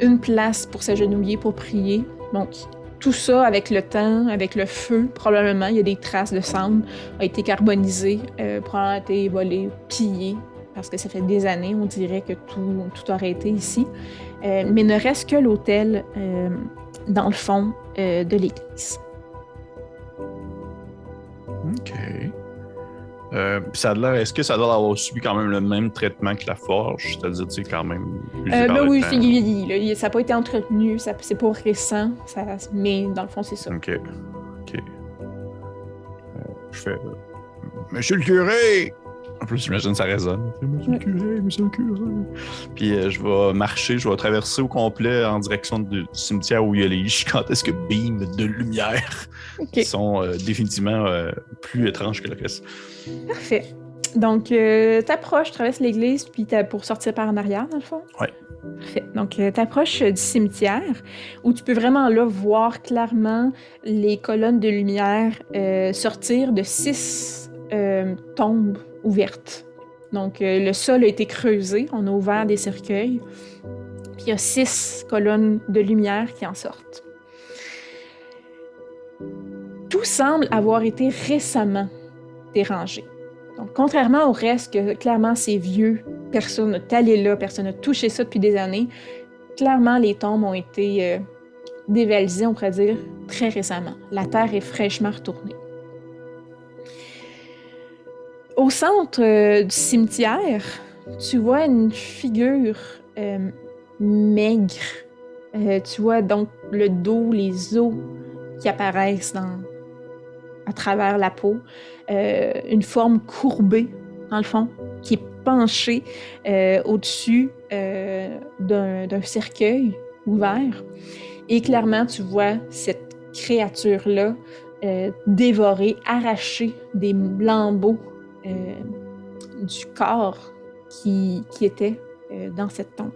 une place pour s'agenouiller, pour prier. Donc, tout ça, avec le temps, avec le feu, probablement, il y a des traces de cendres, a été carbonisé, euh, probablement été volé, pillé, parce que ça fait des années, on dirait que tout, tout aurait été ici. Euh, mais ne reste que l'autel euh, dans le fond euh, de l'église. OK. Euh, ça est-ce que ça doit avoir subi quand même le même traitement que la forge? C'est-à-dire, tu sais, quand même. Euh, ben oui, là. Il- ça n'a pas été entretenu, c'est pas récent, ça, mais dans le fond, c'est ça. OK. OK. Euh, je fais. Monsieur le curé! En plus, j'imagine ça résonne. Monsieur Ouais. le curé, monsieur le curé. Puis euh, je vais marcher, je vais traverser au complet en direction du, cimetière où il y a les gigantesques beams de lumière qui sont euh, définitivement euh, plus étranges que le reste. parfait. Donc, euh, t'approches, traverses l'église, puis t'as- pour sortir par en arrière, dans le fond? Ouais. Parfait. Donc, euh, t'approches euh, du cimetière, où tu peux vraiment, là, voir clairement les colonnes de lumière euh, sortir de six euh, tombes ouvertes. Donc, euh, le sol a été creusé, on a ouvert des cercueils, puis il y a six colonnes de lumière qui en sortent. Tout semble avoir été récemment dérangé. Donc, contrairement au reste, que clairement c'est vieux, personne n'a allé là, personne n'a touché ça depuis des années, clairement les tombes ont été euh, dévalisées, on pourrait dire, très récemment. La terre est fraîchement retournée. Au centre euh, du cimetière, tu vois une figure euh, maigre. Euh, tu vois donc le dos, les os qui apparaissent à travers la peau. Une forme courbée, dans le fond, qui est penchée au-dessus d'un cercueil ouvert. Et clairement, tu vois cette créature-là dévorer, arracher des lambeaux euh, du corps qui, qui était euh, dans cette tombe.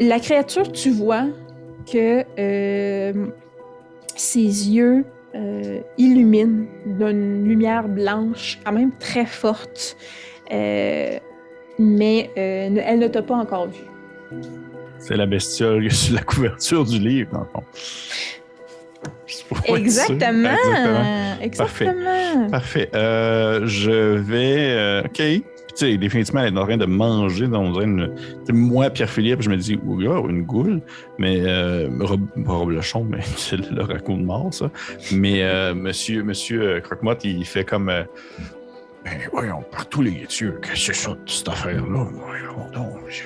La créature, tu vois que euh, ses yeux euh, illumine d'une lumière blanche, quand même très forte, euh, mais euh, elle ne t'a pas encore vu. C'est la bestiole sur la couverture du livre, dans le fond. Exactement. Exactement. Exactement. Parfait. Euh, je vais. euh, OK. Tu sais, définitivement, elle est en train de manger dans une. moi, Pierre-Philippe, je me dis, oh, une goule. Mais. Euh, Rob, Lechon, mais c'est le raccoon de mort, ça. Mais euh, monsieur, monsieur euh, Croque-Motte, il fait comme. Ben voyons, partout les yeux, qu'est-ce que c'est ça, cette affaire-là? Voyons donc, je-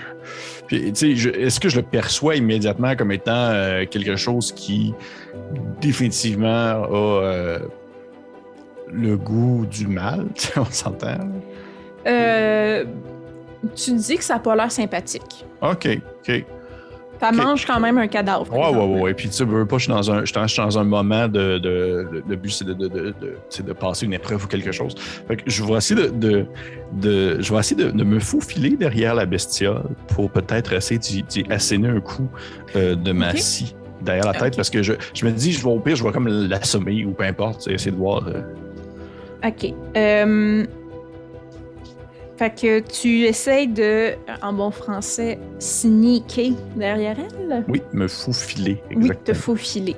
est-ce que je le perçois immédiatement comme étant euh, quelque chose qui définitivement a euh, le goût du mal? On s'entend? Euh, tu dis que ça n'a pas l'air sympathique. OK, OK. Ça mange quand même un cadavre. Ouais, ouais, ouais, ouais. Puis, tu sais, veux pas, je suis dans un, je suis dans- un moment de. de- de- le but, c'est de, de, passer une épreuve ou quelque chose. Fait que je vais essayer de. de, de- je vais essayer de, de me faufiler derrière la bestiole pour peut-être essayer d'y, asséner un coup euh, de ma scie derrière la tête parce que je, je me dis, je vais au pire, je vais comme l'assommer ou peu importe, essayer de voir. euh, OK. Euh, Fait que tu essayes de, en bon français, sneaker derrière elle? oui, me faufiler. Oui, te Exactement. faufiler.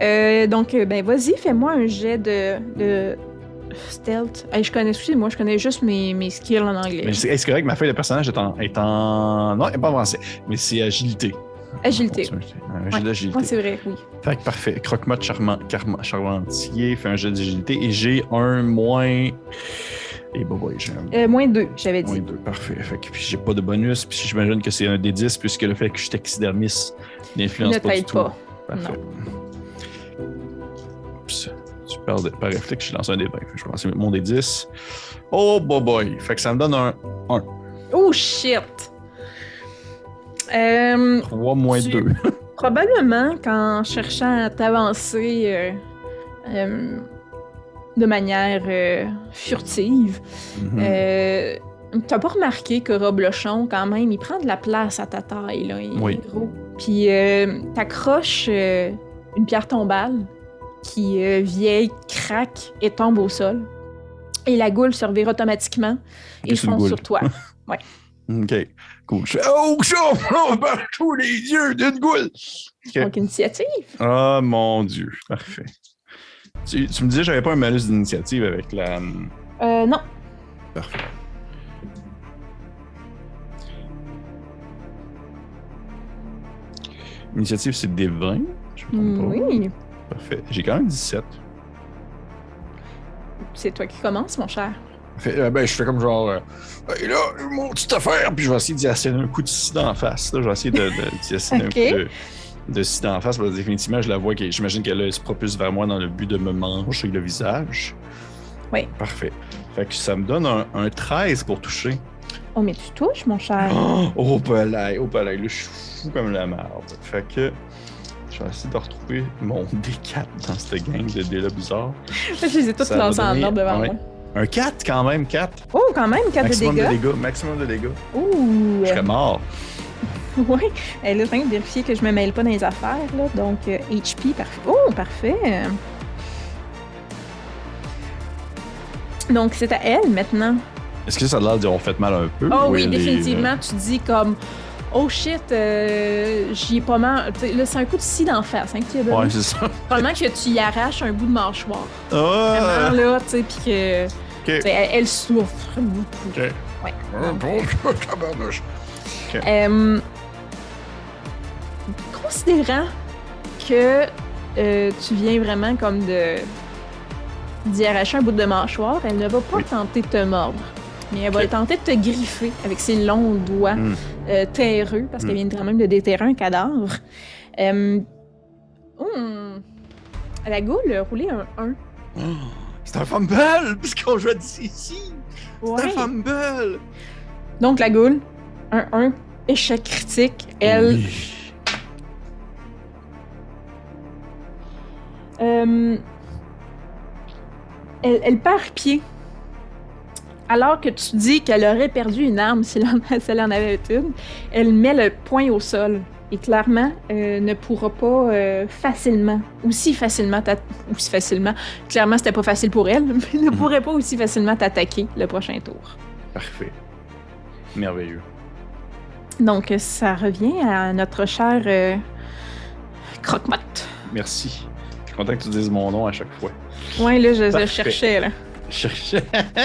Euh, donc, euh, ben vas-y, fais-moi un jet de, de stealth. Hey, je connais, excusez-moi, je connais juste mes, mes skills en anglais. Mais c'est, c'est correct que ma feuille de personnage est en. Est en non, elle n'est pas en français, mais c'est agilité. Agilité. Un jet d'agilité. Ouais, c'est vrai, oui. Fait que parfait. Croque-mode charmant, carma- charmentier fait un jet d'agilité et j'ai un moins. Et bah, ouais, j'ai un moins deux, j'avais moins dit. 2. Parfait. Fait que puis j'ai pas de bonus. Puis j'imagine que c'est un des 10 puisque le fait que je suis taxidermiste n'influence pas du tout. pas. Parfait. Oups. De- par réflexe, je lance un des 20. Fait que je vais lancer mon des 10. Oh boy boy. Fait que ça me donne un Oh shit! Euh, 3 moins Tu- 2. Probablement qu'en cherchant à t'avancer euh, euh, de manière euh, furtive, Mhm. euh, t'as pas remarqué que Rob Lochon, quand même, il prend de la place à ta taille, là. Il Oui. est gros. Puis euh, t'accroches euh, une pierre tombale qui, euh, vieille, craque et tombe au sol. Et la goule se revire automatiquement et fonce sur toi. Ok. Cool. Je fais, Oh! Oh, partout les yeux d'une goule! Ok. Donc, initiative. Oh mon dieu. Parfait. Tu, tu me disais que j'avais pas un malus d'initiative avec la. Euh, non. Parfait. Initiative, c'est des 20. Je me trompe pas. Oui. Parfait. J'ai quand même 17. C'est toi qui commences, mon cher. Fait, euh, ben, je fais comme genre, euh, Et là, mon petite affaire, puis je vais essayer d'y asséner un coup de scie d'en face. Là. Je vais essayer de, de, d'y asséner Ok. un coup de, de scie d'en face, parce que définitivement, je la vois, que- j'imagine qu'elle elle se propulse vers moi dans le but de me manger le visage. Oui. Parfait. Fait que ça me donne un, un 13 pour toucher. Oh, mais tu touches, mon cher. Oh, oh palais, oh palais, là, je suis fou comme la merde. Fait que je vais essayer de retrouver mon D4 dans cette gang de dés-là bizarres. Je les ai va lancées en ordre devant moi. Un 4 quand même, 4. Oh, quand même, 4 de maximum dégâts. de dégâts. Maximum de dégâts. Ouh. Je serais mort. Oui. Elle est en train de vérifier que je me mêle pas dans les affaires, là. Donc, euh, HP, parfait. Oh, parfait. Donc, c'est à elle maintenant. Est-ce que ça a l'air d'avoir fait mal un peu? Oh ou oui, est, définitivement. Tu dis comme. Oh shit, euh, j'y ai pas mal. Là, c'est un coup de scie d'en face, hein, que tu euh. Ouais, c'est ça. Probablement que tu y arraches un bout de mâchoire. Ah! Vraiment, là, tu sais, puis que. Elle, elle souffre beaucoup. Ok. oh, bon, tabarnouche. Euh, considérant que euh, tu viens vraiment comme de d'y arracher un bout de mâchoire, elle ne va pas Oui. tenter de te mordre. Mais elle va tenter de te griffer avec ses longs doigts Hmm. euh, terreux, parce qu'elle Hmm. vient quand même de déterrer un cadavre. Euh, hmm. La goule, roulé un 1. Oh, c'est un fumble! Puisqu'on joue ici! C'est un fumble! Donc la goule, un 1, échec critique. Elle, Oui. Euh, elle, elle perd pied. Alors que tu dis qu'elle aurait perdu une arme si elle en, si elle en avait une, elle met le poing au sol et clairement euh, ne pourra pas euh, facilement, aussi facilement, aussi facilement, clairement c'était pas facile pour elle, mais ne pourrait pas aussi facilement t'attaquer le prochain tour. Parfait. Merveilleux. Donc, ça revient à notre cher euh, Croque-Motte. Merci. Je suis content que tu dises mon nom à chaque fois. Ouais, là, je, je cherchais, là. Je cherchais.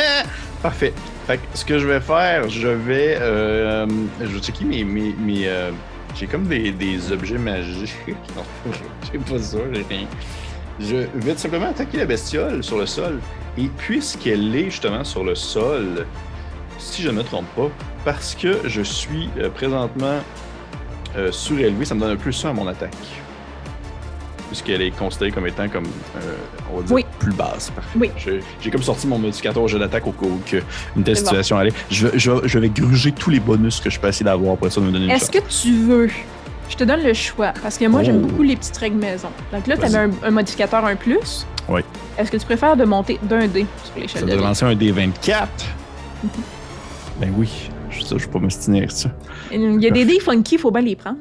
Parfait. Fait que ce que je vais faire, je vais. euh, je vais checker mes. mes, mes, euh, j'ai comme des, des objets magiques. J'ai pas ça, j'ai rien. Je vais tout simplement attaquer la bestiole sur le sol. Et puisqu'elle est justement sur le sol, si je ne me trompe pas, parce que je suis euh, présentement euh, surélevé, ça me donne un plus 1 à mon attaque. Puisqu'elle est considérée comme étant comme, euh, on va dire, Oui. plus basse. Parfait. Oui. Je- J'ai comme sorti mon modificateur au jeu d'attaque au cas où que une telle C'est bon. situation allait. Je, vais- je, je gruger tous les bonus que je peux essayer d'avoir après ça de me donner une Est-ce que tu veux? Je te donne le choix, parce que moi, j'aime Oh. beaucoup les petites règles maison. Donc là, tu avais un, un modificateur 1 plus. Oui. Est-ce que tu préfères de monter d'un dé sur l'échelle Ça de dés? lancer un D24. ben oui, je, ça, je vais pas m'ostiner avec ça. Il y a des dés funky, il faut bien les prendre.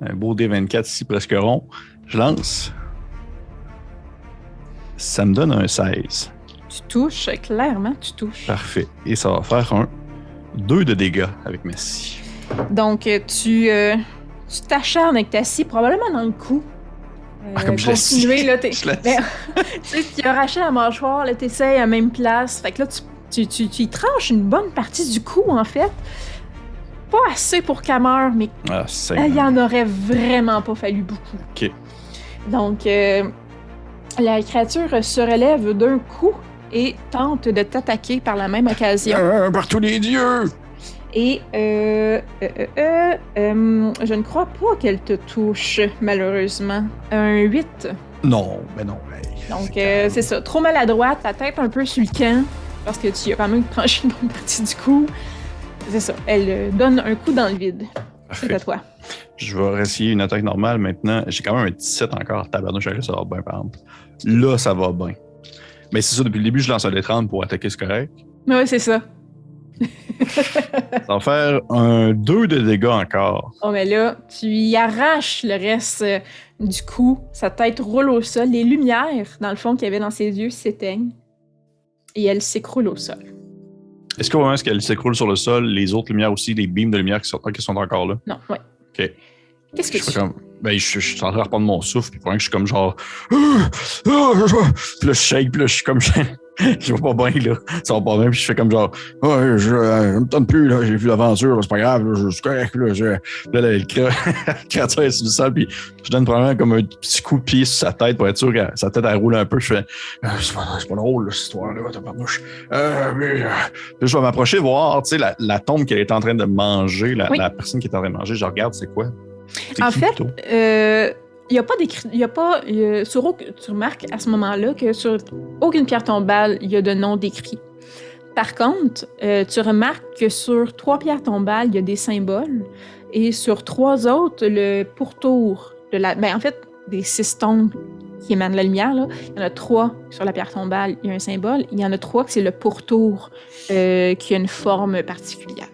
Un beau D24 ici, presque rond. Je lance. Ça me donne un 16. Tu touches, clairement, tu touches. Parfait. Et ça va faire un 2 de dégâts avec ma scie. Donc, euh, tu euh, tu t'acharnes avec ta scie, probablement dans le cou. Euh, Ah, comme je la continuer, scie. là, t'es- Je Ben, tu sais, tu as arraché la mâchoire, là, t'essayes à la même place. Fait que là, tu, tu, tu, tu y tranches une bonne partie du cou, en fait. Pas assez pour qu'elle meure, mais Ah, il y en aurait vraiment pas fallu beaucoup. Ok. Donc, euh, la créature se relève d'un coup et tente de t'attaquer par la même occasion. Euh, par tous les dieux! Et euh, euh, je ne crois pas qu'elle te touche, malheureusement. Un 8. Non, mais non. Donc, c'est ça. Trop maladroite, ta tête un peu sur le camp, parce que tu as quand même tranché une bonne partie du cou. C'est ça. Elle euh, donne un coup dans le vide. C'est à toi. Je vais essayer une attaque normale maintenant. J'ai quand même un 17 encore. Tabarnouche, ça va bien, par exemple. Là, ça va bien. Mais c'est ça, depuis le début, je lance un D30 pour attaquer, c'est correct. Mais ouais, c'est ça. Ça va faire un 2 de dégâts encore. Oh, mais là, tu y arraches le reste euh, du cou. Sa tête roule au sol. Les lumières, dans le fond, qu'il y avait dans ses yeux s'éteignent. Et elle s'écroule au sol. Est-ce qu'au moment où elle s'écroule sur le sol, les autres lumières aussi, les beams de lumière qui sont, qui sont encore là? Non, ouais. Ok. Qu'est-ce que Je tu fais? comme. Ben, je, je suis en train de reprendre mon souffle, puis pendant que je suis comme genre. Ah. Puis là, je shake, puis là, je suis comme. Je vais pas bien, là. Ça va pas bien, puis je fais comme genre. Ouais, je, euh, je me tente plus, là. J'ai vu l'aventure, c'est pas grave, là, je suis correct, là. Je... Là, là, le créature est sur le sol, puis je donne probablement comme un petit coup de pied sur sa tête pour être sûr que sa tête, elle roule un peu. Je fais. Euh, c'est pas, c'est pas drôle, là, cette histoire-là, tabarnouche. Euh, mais, euh, Puis je vais m'approcher, voir, tu sais, la, la tombe qu'elle est en train de manger, la, Oui. la personne qui est en train de manger. Je regarde, c'est quoi? En qui, fait? Euh, il n'y a pas d'écrit. Il y a pas. y a- sur tu remarques à ce moment-là que sur aucune pierre tombale, il y a de nom décrit. Par contre, euh, tu remarques que sur trois pierres tombales, il y a des symboles. Et sur trois autres, le pourtour de la. Ben, en fait, des six tombes qui émanent la lumière, là, il y en a trois sur la pierre tombale, il y a un symbole. Il y en a trois que c'est le pourtour euh, qui a une forme particulière.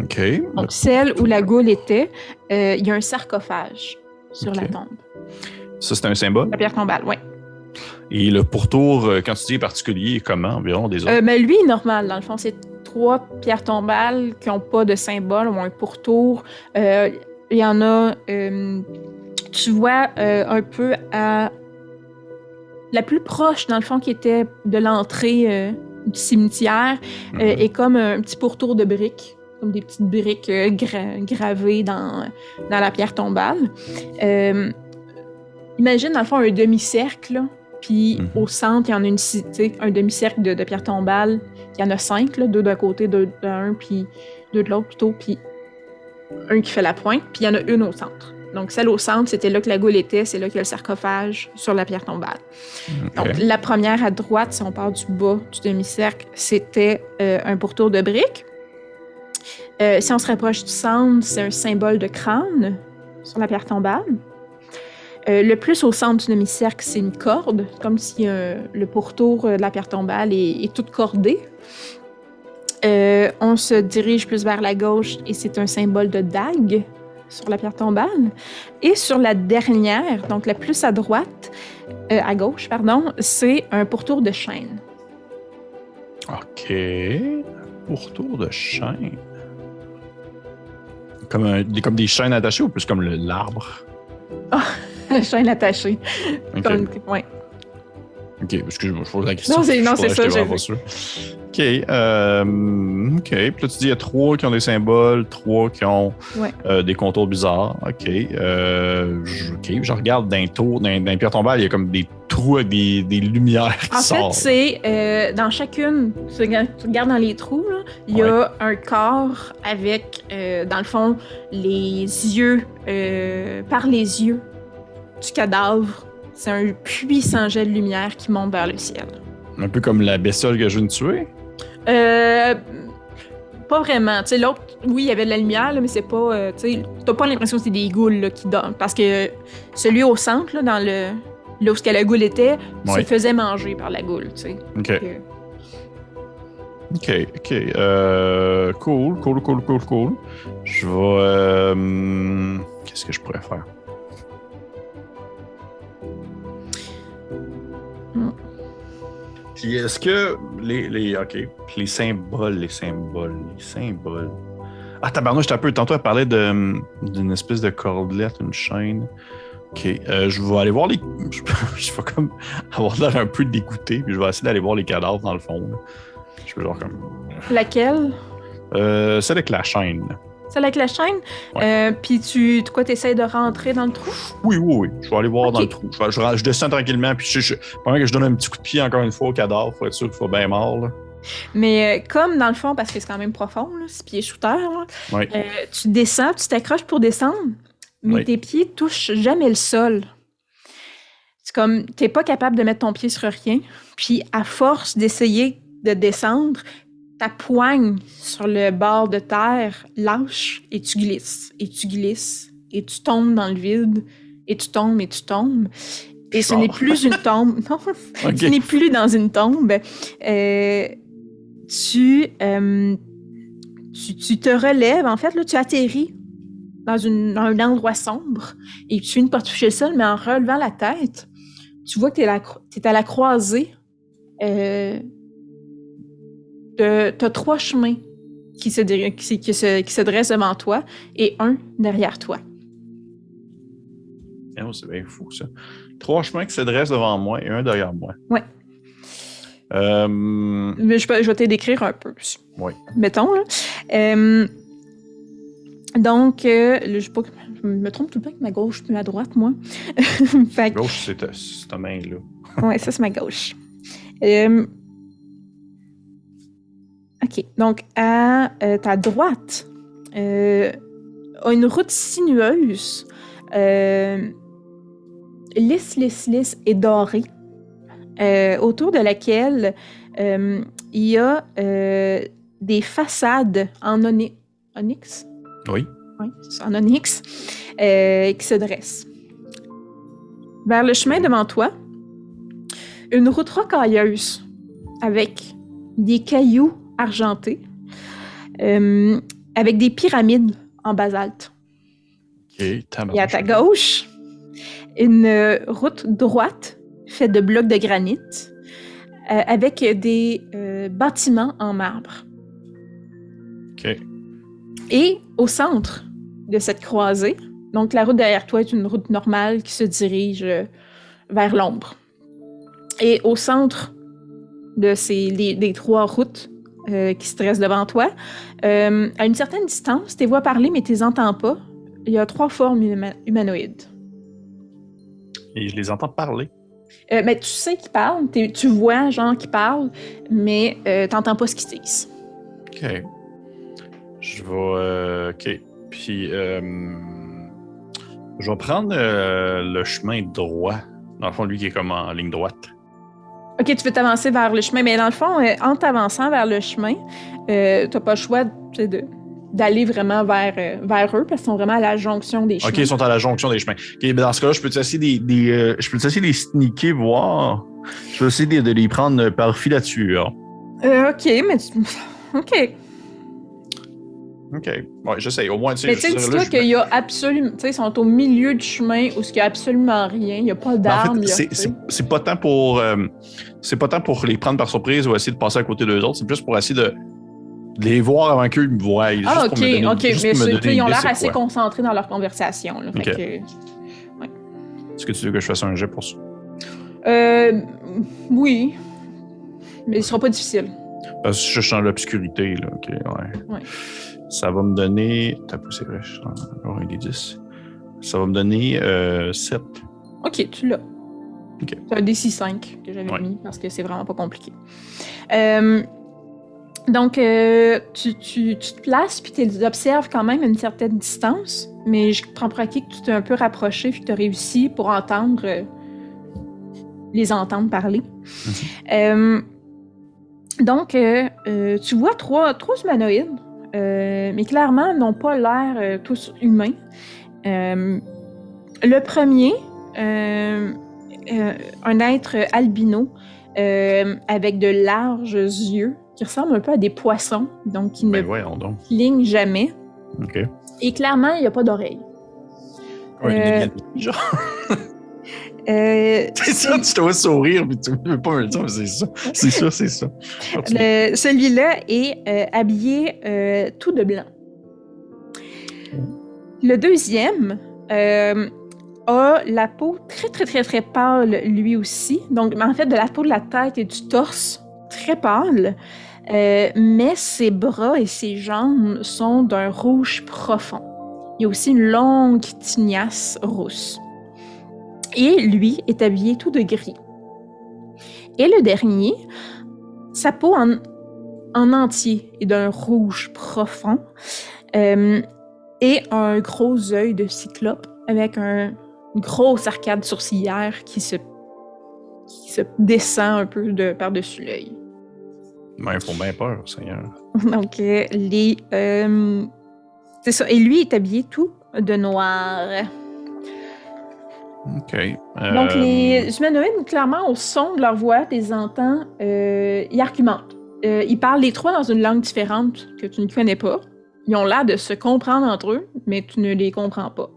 OK. Donc, celle où la goule était, euh, il y a un sarcophage sur la tombe. Ça, c'est un symbole. La pierre tombale, oui. Et le pourtour, quand tu dis particulier, comment environ des autres? Euh, mais lui, normal, dans le fond, c'est trois pierres tombales qui n'ont pas de symbole ou un pourtour. Euh, Il y en a, euh, tu vois, euh, un peu à. La plus proche, dans le fond, qui était de l'entrée euh, du cimetière, Mhm. euh, est comme un petit pourtour de briques, comme des petites briques gra- gravées dans, dans la pierre tombale. Imagine, dans le fond, un demi-cercle, puis Mhm. au centre, il y en a une cité, un demi-cercle de, de pierre tombale. Il y en a cinq, là, deux d'un côté, deux d'un, puis deux de l'autre plutôt, puis un qui fait la pointe, puis il y en a une au centre. Donc, celle au centre, c'était là que la goule était, c'est là qu'il y a le sarcophage sur la pierre tombale. Donc, la première à droite, si on part du bas du demi-cercle, c'était euh, un pourtour de briques. Euh, si on se rapproche du centre, c'est un symbole de crâne sur la pierre tombale. Euh, le plus au centre du demi-cercle, c'est une corde, comme si euh, le pourtour euh, de la pierre tombale est, est toute cordée. Euh, on se dirige plus vers la gauche et c'est un symbole de dague sur la pierre tombale. Et sur la dernière, donc la plus à droite, à gauche, pardon, c'est un pourtour de chaîne. OK. Pourtour de chaîne. comme, un- comme des chaînes attachées ou plus comme l'arbre? Chaîne attachée. Ok, Comme- ouais. ok, excuse-moi, je pose la question. Non, c'est- non, c'est ça, vraiment j'ai pas sûr. Ok, euh, ok. Puis là, tu dis il y a trois qui ont des symboles, trois qui ont Ouais. euh, des contours bizarres. Ok, euh, je, ok. Je regarde d'un tour, d'un pierre tombale, il y a comme des trous avec des, des lumières qui En fait, sortent. c'est euh, dans chacune, tu regardes, dans les trous, là, il y a un corps avec, dans le fond, les yeux, par les yeux du cadavre. C'est un puissant jet de lumière qui monte vers le ciel. Un peu comme la bestiole que je viens de tuer? Euh, pas vraiment. Tu sais, l'autre, oui, il y avait de la lumière, là, mais c'est pas. euh, tu sais, t'as pas l'impression que c'est des ghouls là, qui dorment. Parce que celui au centre, là, dans le. Là où ce que la goule était, Ouais. se faisait manger par la goule, tu sais. Ok, ok, ok. Euh, cool, cool, cool, cool, cool. Je vais. euh, Qu'est-ce que je pourrais faire? Puis est-ce que les, les. Puis les symboles, les symboles, les symboles. Ah, tabarnouche, un peu. Tantôt, elle parlait de, d'une espèce de cordelette, une chaîne. Ok. euh, je vais aller voir les. Je, je vais comme avoir l'air un peu dégoûté, puis je vais essayer d'aller voir les cadavres dans le fond. là. Je vais genre comme. Laquelle? Euh, celle avec la chaîne. Là. Celle avec la chaîne? Euh, Puis tu, tu- quoi, t'essayes de rentrer dans le trou? Oui, oui, oui. Je vais aller voir dans le trou. Je, descends tranquillement, puis je, je, pendant que je donne un petit coup de pied encore une fois au cadavre, pour être sûr qu'il soit bien mort. Là. Mais euh, comme dans le fond, parce que c'est quand même profond, là, six pieds terre, là, Oui. euh, tu descends, tu t'accroches pour descendre, mais Oui. tes pieds touchent jamais le sol. C'est comme, t'es pas capable de mettre ton pied sur rien, puis à force d'essayer de descendre, ta poigne sur le bord de terre lâche et tu glisses, et tu glisses, et tu tombes dans le vide, et tu tombes, et tu tombes. Et ce n'est plus une tombe. Non, Ok. tu n'es plus dans une tombe. Euh, tu, euh, tu, tu te relèves, en fait, là, tu atterris dans, une, dans un endroit sombre et tu finis par toucher le sol, mais en relevant la tête, tu vois que tu es, à la croisée. Euh, de- T'as trois chemins qui se, qui, se- qui se, qui se dressent devant toi et un derrière toi. Oh, c'est bien fou, ça. Trois chemins qui se dressent devant moi et un derrière moi. Ouais. Euh, Mais je, peux- je vais te décrire un peu. Oui. Mettons, là. Euh, donc, euh, là, je, sais pas, je me trompe tout le temps avec ma gauche puis ma droite, moi. fait gauche, c'est ta, main, là. ouais, ça, c'est ma gauche. OK. Donc, à euh, ta droite, euh, a une route sinueuse, euh, lisse, lisse, lisse et dorée, autour de laquelle il y a des façades en ony- onyx? Oui. En onyx, qui se dressent. Vers le chemin devant toi, une route rocailleuse avec des cailloux argentés, euh, avec des pyramides en basalte. OK, Et à ta gauche, une euh, route droite faite de blocs de granit euh, avec des bâtiments en marbre. Et au centre de cette croisée, donc la route derrière toi est une route normale qui se dirige vers l'ombre. Et au centre de ces des trois routes euh, qui se dressent devant toi, euh, à une certaine distance, tu les vois parler mais tu les entends pas. Il y a trois formes huma- humanoïdes. Et je les entends parler. Euh, mais tu sais qu'ils parlent, t'es- tu vois genre qu'ils parlent, mais euh, t'entends pas ce qu'ils disent. OK. Je vais. OK. Puis, je vais prendre le chemin droit. Dans le fond, lui qui est comme en ligne droite. Ok, tu veux t'avancer vers le chemin, mais dans le fond, euh, en t'avançant vers le chemin, euh, t'as pas le choix de- d'aller vraiment vers, euh, vers eux parce qu'ils sont vraiment à la jonction des chemins. OK, ils sont à la jonction des chemins. OK, ben dans ce cas-là, je peux essayer des, des, euh, je peux essayer de les sneaker, voir. Je vais essayer de, de les prendre par filature. Euh, ok, mais tu... Ok. OK. Ouais, j'essaye. Au moins, tu sais, Mais tu dis-toi qu'il y a absolument... Tu sais, ils sont au milieu du chemin où il n'y a absolument rien. Il n'y a pas d'armes. en il y fait, c'est- pas tant pour euh, c'est pas tant pour les prendre par surprise ou essayer de passer à côté d'eux autres, c'est plus pour essayer de les voir avant qu'eux me voient. Ah, ok, donner- ok. Mais donner ils ont l'air assez quoi. concentrés dans leur conversation. là. Fait que- Est-ce que tu veux que je fasse un jet pour ça? Euh, oui. Mais ce sera pas difficile. Parce que je suis dans l'obscurité, là. Ok, ouais. Ouais. Ça va me donner. T'as poussé, vrai, je suis encore un des 10. Ça va me donner euh, 7. Ok, tu l'as. Ok. C'est un DC5 que j'avais Ouais. mis parce que c'est vraiment pas compliqué. Euh, donc, euh, tu, tu- tu te places puis tu observes quand même à une certaine distance, mais je prends pour acquis que tu t'es un peu rapproché puis que tu as réussi pour entendre euh, les entendre parler. Euh, donc, euh, euh, tu vois trois, trois humanoïdes, euh, mais clairement n'ont pas l'air euh, tous humains. Le premier, un être albino avec de larges yeux qui ressemblent un peu à des poissons, donc qui ne Ben clignent jamais. Et clairement, il n'y a pas. Ouais, une Euh, C'est ça, tu te vois sourire, mais tu veux pas me le dire, mais c'est ça. C'est ça, c'est ça. Celui-là est euh, habillé euh, tout de blanc. Le deuxième a la peau très, très, très, très pâle, lui aussi. Donc, en fait, de la peau de la tête et du torse, très pâle. Mais ses bras et ses jambes sont d'un rouge profond. Il y a aussi une longue tignasse rousse. Et lui est habillé tout de gris. Et le dernier, sa peau en, en entier est d'un rouge profond euh, et un gros œil de cyclope avec un, une grosse arcade sourcilière qui se, qui se descend un peu de par-dessus l'œil. Ben, ils font bien peur, Seigneur. Donc, euh, les. euh, c'est ça. Et lui est habillé tout de noir. OK. Donc, Euh, les humanoïdes, clairement, au son de leur voix, tu les entends, euh, ils argumentent. Euh, ils parlent les trois dans une langue différente que tu ne connais pas. Ils ont l'air de se comprendre entre eux, mais tu ne les comprends pas.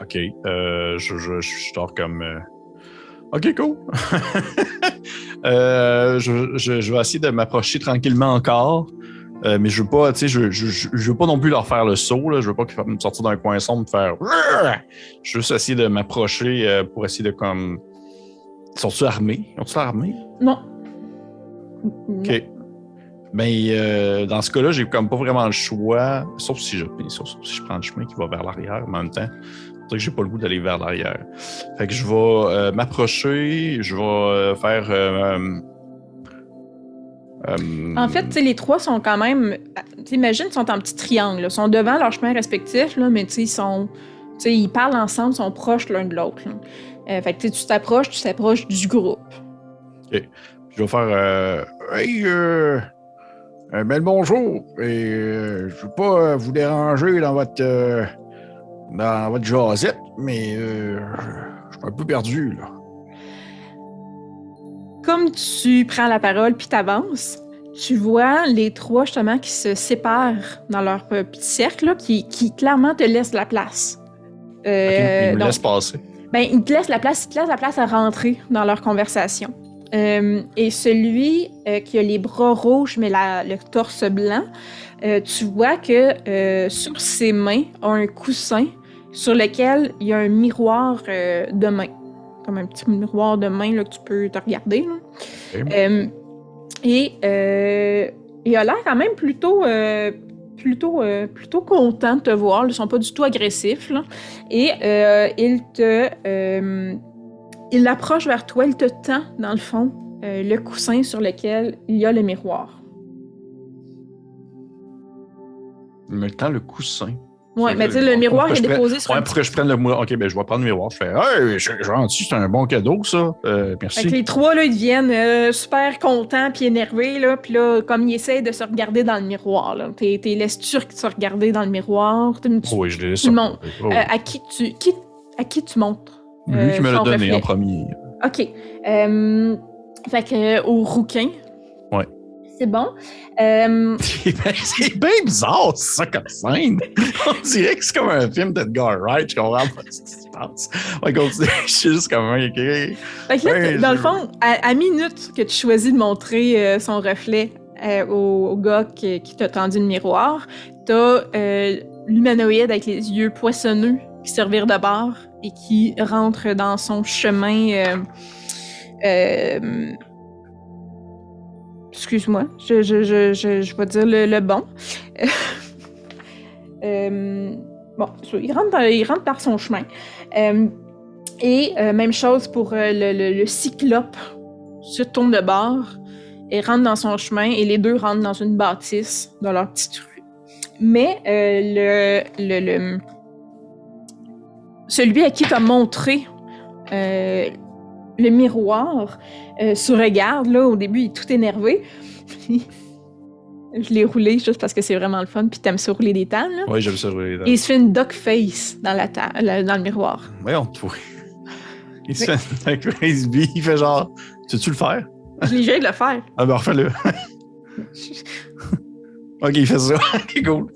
OK. Euh, je, je, je dors comme. euh, OK, cool. Euh, je, je, je vais essayer de m'approcher tranquillement encore. Euh, mais je veux pas, tu sais, je, je, je, je veux pas non plus leur faire le saut, là. Je veux pas qu'ils me sortir d'un coin sombre et faire. Je veux juste essayer de m'approcher euh, pour essayer de comme. Sont-ils armés? Sont-ils armés? Non. OK. Ben, euh, dans ce cas-là, j'ai comme pas vraiment le choix, sauf si je, sauf, sauf si je prends le chemin qui va vers l'arrière en même temps. C'est que j'ai pas le goût d'aller vers l'arrière. Fait que je vais m'approcher, je vais faire. Euh, En fait, tu sais, les trois sont quand même. T'imagines, ils sont en petit triangle. là. Ils sont devant leur chemin respectif, là, mais ils sont. Ils parlent ensemble, ils sont proches l'un de l'autre. Euh, fait que tu t'approches, tu t'approches du groupe. je vais faire. euh, Hey, euh, ben le bonjour. Et je veux pas vous déranger dans votre dans votre jasette, mais euh, je suis un peu perdu là. Comme tu prends la parole puis t'avances, tu vois les trois justement qui se séparent dans leur euh, petit cercle, là, qui, qui clairement te laissent la place. ok, Euh, me donc, laisse passer. Ben, ils te laissent la place, ils te laissent la place à rentrer dans leur conversation. Euh, et celui euh, qui a les bras rouges mais la- le torse blanc, euh, tu vois que sur ses mains a un coussin sur lequel il y a un miroir de main. Comme un petit miroir de main là, que tu peux te regarder. là. Ok. Euh, et euh, il a l'air quand même plutôt, euh, plutôt, plutôt content de te voir. Ils ne sont pas du tout agressifs. là. Et il te. il approche vers toi, il te tend, dans le fond, le coussin sur lequel il y a le miroir. Il me tend le coussin. C'est mais le- tu sais, le miroir est déposé sur Ouais, un pour que je prenne le miroir. Ok, ben je vais prendre le miroir. Je fais, hey, gentil, c'est un bon cadeau, ça. Euh, merci. Fait que les trois, là, ils deviennent euh, super contents puis énervés, là. Puis là, comme ils essayent de se regarder dans le miroir, là. T'es, de se regarder dans le miroir? Tu- tu- oui, je l'ai laissé. tout le monde. Oh, euh, à qui tu, qui, à qui tu montres? Lui qui me l'a donné reflet? en premier. OK. Fait que, au rouquin. C'est bon. Euh, C'est bien, c'est bien bizarre, ça, comme scène. On dirait que c'est comme un film d'Edgar Wright. Je comprends pas ce qui se passe. Continue. Je suis juste comme un. Fait que là, Ouais, dans je- le fond, à, à minute que tu choisis de montrer euh, son reflet euh, au, au gars qui, qui t'a tendu le miroir, t'as l'humanoïde avec les yeux poissonneux qui servir de bar et qui rentre dans son chemin. Excuse-moi, je, je, dire le, bon. Euh, bon, il rentre, par son chemin. Euh, et euh, même chose pour le, cyclope se tourne de bord et rentre dans son chemin et les deux rentrent dans une bâtisse dans leur petite rue. Mais le, celui à qui tu as montré le miroir euh, se regarde là au début il est tout énervé. Je l'ai roulé juste parce que c'est vraiment le fun puis t'aimes ça rouler des tables. là. Oui, j'aime ça jouer. Et il se fait une duck face dans, la ta- dans le miroir. Voyons, toi. Il se fait un crazy bee, il fait genre, tu veux-tu le faire? Je l'ai de le faire. Ah ben, refais-le. ok, il fait ça. ok, cool.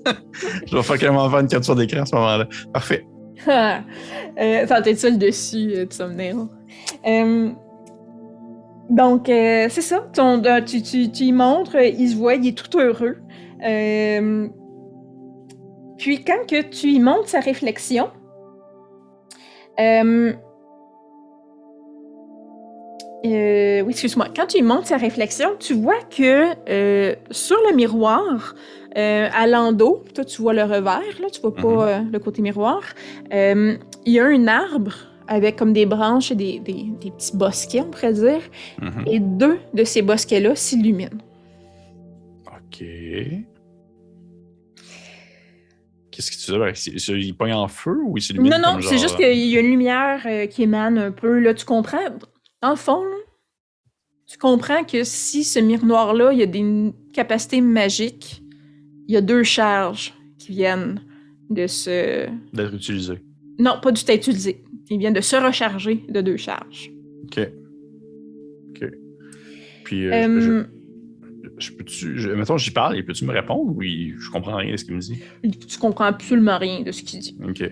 Je vais faire carrément faire une capture d'écran à ce moment-là. Parfait. euh, ça ça le dessus du thumbnail. Euh, donc, euh, c'est ça. Ton- euh, tu, tu, tu y montres, euh, il se voit, il est tout heureux. Euh, puis, quand que tu y montres sa réflexion, euh, oui, excuse-moi. Quand tu y montres sa réflexion, tu vois que sur le miroir, à l'endos, toi tu vois le revers, là, tu vois pas Mhm. euh, le côté miroir, il y a un arbre avec comme des branches et des, des- des petits bosquets, on pourrait dire, Mhm. et deux de ces bosquets-là s'illuminent. Ok. Qu'est-ce que tu veux? avec- c'est- Il pogne en feu ou il s'illumine? Non, non, c'est genre- juste qu'il y a une lumière euh, qui émane un peu, là, tu comprends? Dans le fond, là, tu comprends que si ce miroir-là, il y a des capacités magiques, il y a deux charges qui viennent de se... D'être utilisé. Non, pas du tout utilisé. Ils viennent de se recharger de deux charges. Ok. Ok. Puis, euh, Euh, je, je peux-tu. je- mettons, j'y parle et peux-tu me répondre ou il- je comprends rien de ce qu'il me dit? Tu comprends absolument rien de ce qu'il dit. Ok.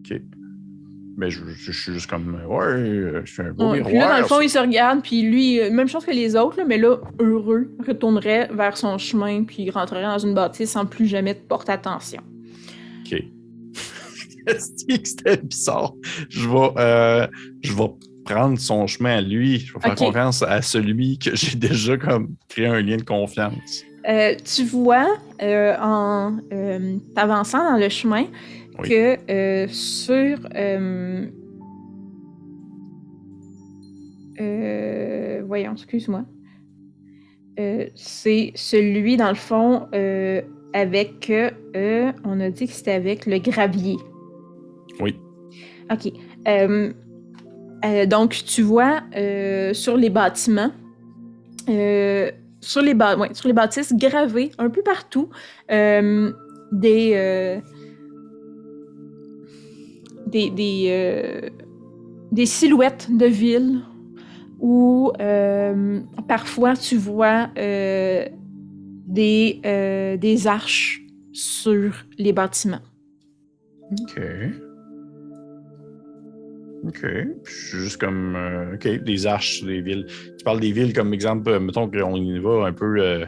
Ok. Mais je, je- suis juste comme. Ouais, euh, je fais un beau Ouais, miroir. puis là, dans le fond, il se regarde, puis lui, même chose que les autres, là, mais là, heureux, retournerait vers son chemin, puis il rentrerait dans une bâtisse sans plus jamais te porter attention. C'était bizarre? Je vais, euh, je vais prendre son chemin à lui. Je vais faire confiance à celui que j'ai déjà comme créé un lien de confiance. Euh, tu vois, euh, en euh, t'avançant dans le chemin, Oui. que sur... euh, voyons, excuse-moi. Euh, c'est celui, dans le fond, euh, avec... on a dit que c'était avec le gravier. OK. Euh, euh, donc, tu vois euh, sur les bâtiments, sur, les ba- ouais, sur les bâtisses gravées un peu partout, des, des, des, silhouettes de villes où parfois tu vois des, des arches sur les bâtiments. Ok. Ok. Juste comme. euh, ok, des arches, des villes. Tu parles des villes comme exemple, euh, mettons qu'on y va un peu. euh,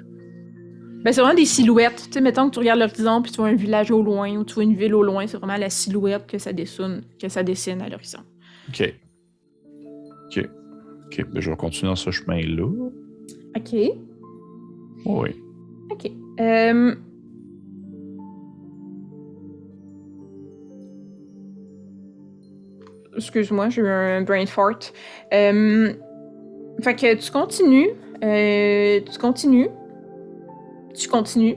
Ben, c'est vraiment des silhouettes. Tu sais, mettons que tu regardes l'horizon puis tu vois un village au loin ou tu vois une ville au loin, c'est vraiment la silhouette que ça dessine, que ça dessine à l'horizon. ok. Ok. Ok. Ben, je vais continuer dans ce chemin-là. OK. Oui. OK. Euh... Excuse-moi, j'ai eu un brain fart. Euh... Fait que tu continues. euh, Tu continues. Tu continues.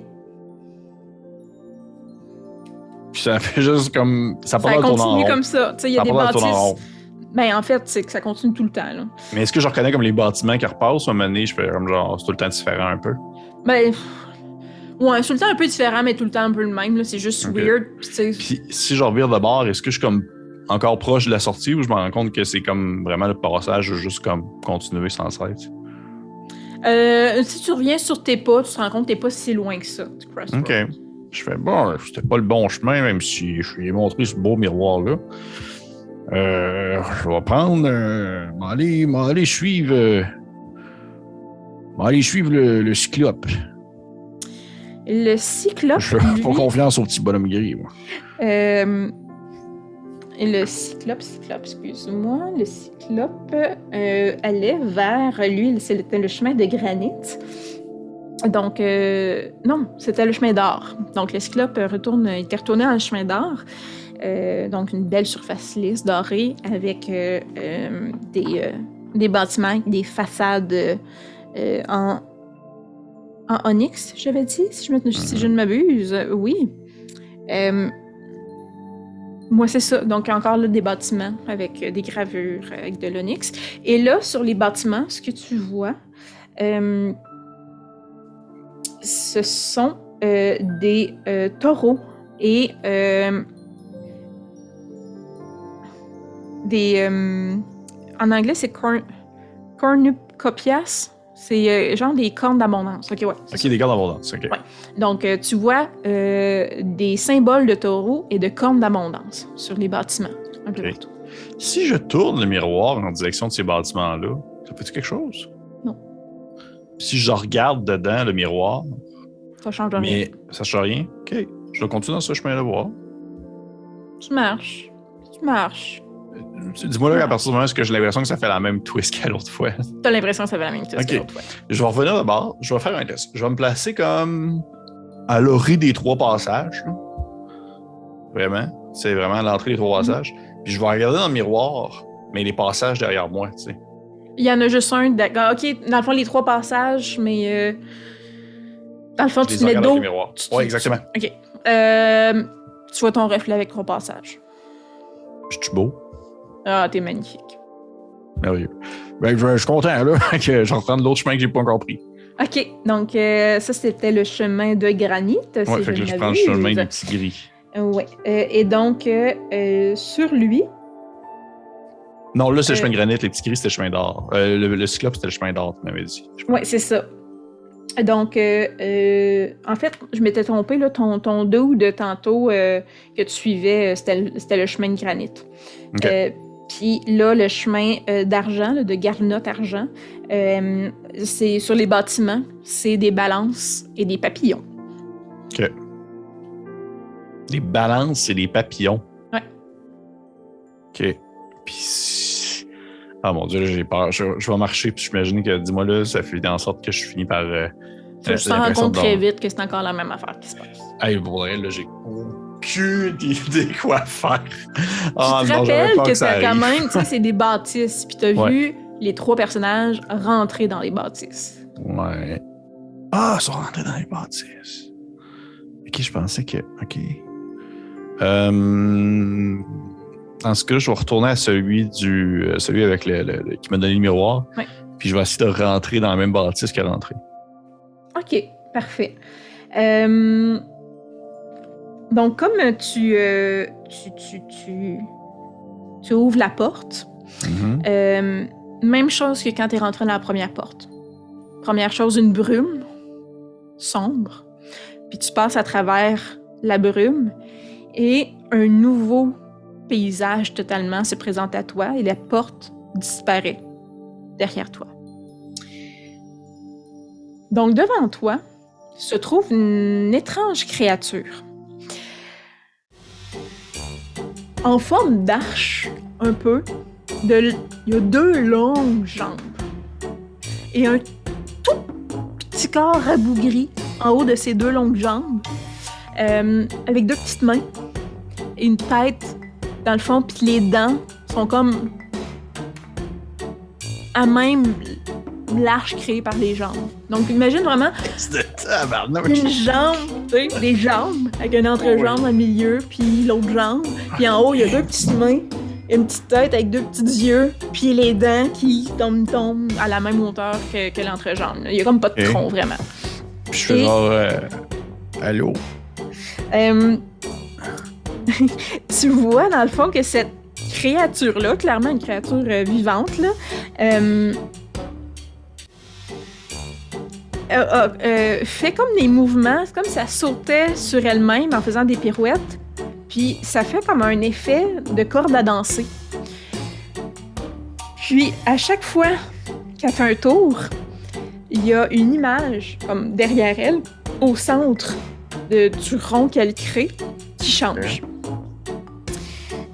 Puis ça fait juste comme. Ça Ça continue comme ça. Tu sais, il y a des bâtisses. Ben, en fait, c'est que ça continue tout le temps, là. Mais est-ce que je reconnais comme les bâtiments qui repassent à un moment donné, je fais comme genre, c'est tout le temps différent un peu? Ben, ouais, c'est tout le temps un peu différent, mais tout le temps un peu le même. C'est juste weird. Puis si je revire de bord, est-ce que je suis comme encore proche de la sortie ou je me rends compte que c'est comme vraiment le passage, juste comme continuer sans cesse? euh, si tu reviens sur tes pas, tu te rends compte que t'es pas si loin que ça. du crossroad. Ok. Je fais bon, c'était pas le bon chemin, même si je lui ai montré ce beau miroir-là. Euh, je vais prendre, euh, m'en aller, m'en aller suivre euh, On va aller suivre le, le cyclope. Le cyclope. Je fais lui, pas confiance au petit bonhomme gris, moi. euh, le cyclope, cyclope, excuse-moi. Le cyclope euh, allait vers lui, c'était le chemin de granit. Donc, euh, non, c'était le chemin d'or. Donc, le cyclope retourne, il était retourné dans le chemin d'or. Euh, donc, une belle surface lisse dorée avec des, des bâtiments, des façades en, en onyx, j'avais dit, si je, me- si je ne m'abuse. Euh, Oui. Euh, moi, c'est ça. Donc, encore là, des bâtiments avec euh, des gravures, euh, avec de l'onyx. Et là, sur les bâtiments, ce que tu vois, euh, ce sont des taureaux et des. en anglais, c'est corn, cornucopias. C'est euh, genre des cornes d'abondance. Ok, ouais. Ok, des gars d'abondance. Ok. Ouais. Donc, euh, tu vois euh, des symboles de taureaux et de cornes d'abondance sur les bâtiments. Un peu Ok. partout. Si je tourne le miroir en direction de ces bâtiments-là, ça fait-tu quelque chose? Non. Si je regarde dedans le miroir, Ça change rien. mais ça change rien, ok. Je vais continuer dans ce chemin-là voir. Tu marches. Tu marches. Dis-moi là, à partir du moment où j'ai l'impression que ça fait la même twist qu'à l'autre fois? T'as l'impression que ça fait la même chose Ok. que l'autre fois. Je vais revenir d'abord. Je vais faire un test. Je vais me placer comme à l'orée des trois passages. Vraiment. C'est vraiment l'entrée des trois passages. Puis je vais regarder dans le miroir, mais les passages derrière moi, tu sais. Il y en a juste un. d'accord. Ok, dans le fond, les trois passages, mais. euh, Dans le fond, Je tu te mets dos. le miroir. tu- exactement. Ok. Euh, tu vois ton reflet avec trois passages. Je suis beau. Ah, t'es magnifique. Merveilleux. Ben, je, je suis content, là. que je reprends l'autre chemin que j'ai pas encore pris. Ok, donc euh, ça, c'était le chemin de granit. Ouais, si fait que je là, je prends le chemin des petits gris. Ouais. Euh, et donc, euh, sur lui, Non, là, c'est le chemin de granit. Les petits gris, c'était le chemin d'or. Le, le cyclope, c'était le chemin d'or, tu m'avais dit. Ouais, c'est ça. Donc, euh, euh, en fait, je m'étais trompée, là, ton, ton dos de tantôt euh, que tu suivais, c'était le- chemin de granit. Puis là, le chemin euh, d'argent, de garnotte argent, euh, c'est sur les bâtiments, c'est des balances et des papillons. Des balances et des papillons. Ouais. OK. Puis. Ah mon dieu, là, j'ai peur. Je, je vais marcher, puis j'imagine que, dis-moi là, ça fait en sorte que je finis par. Euh, Tu euh, te rends compte très vite que c'est encore la même affaire qui se passe. Hey, pour vrai, là, j'ai quoi faire. Ah, tu te non, peur que t'as quand même, tu sais, c'est des bâtisses, puis t'as Ouais. vu les trois personnages rentrer dans les bâtisses. Ouais. Ah, ils sont rentrés dans les bâtisses. Ok, je pensais que. Ok. Euh, dans ce cas-là, je vais retourner à celui du, euh, celui avec le, le- le- qui m'a donné le miroir. Ouais. Puis je vais essayer de rentrer dans la même bâtisse qu'elle est rentrée. OK, parfait. Euh, donc, comme tu, euh, tu, tu, tu, tu ouvres la porte, Mhm. euh, même chose que quand tu es rentré dans la première porte. Première chose, une brume sombre. Puis tu passes à travers la brume et un nouveau paysage totalement se présente à toi et la porte disparaît derrière toi. Donc devant toi se trouve une étrange créature. En forme d'arche, un peu, il y a deux longues jambes. Et un tout petit corps rabougri en haut de ces deux longues jambes, euh, avec deux petites mains et une tête dans le fond, puis les dents sont comme à même l'arche créée par les jambes. Donc imagine vraiment une jambe, tu sais, des jambes, avec une entrejambe au milieu, puis l'autre jambe. Puis en haut, il y a deux petites mains, une petite tête avec deux petits yeux, puis les dents qui tombent, tombent à la même hauteur que, que l'entrejambe. Il y a comme pas de tronc, vraiment. Puis je fais Et- genre. euh, Allô? Euh, tu vois, dans le fond, que cette créature-là, clairement une créature euh, vivante, là, euh, euh, euh, fait comme des mouvements, c'est comme ça sautait sur elle-même en faisant des pirouettes, puis ça fait comme un effet de corde à danser. Puis à chaque fois qu'elle fait un tour, il y a une image, comme derrière elle, au centre de- du rond qu'elle crée, qui change.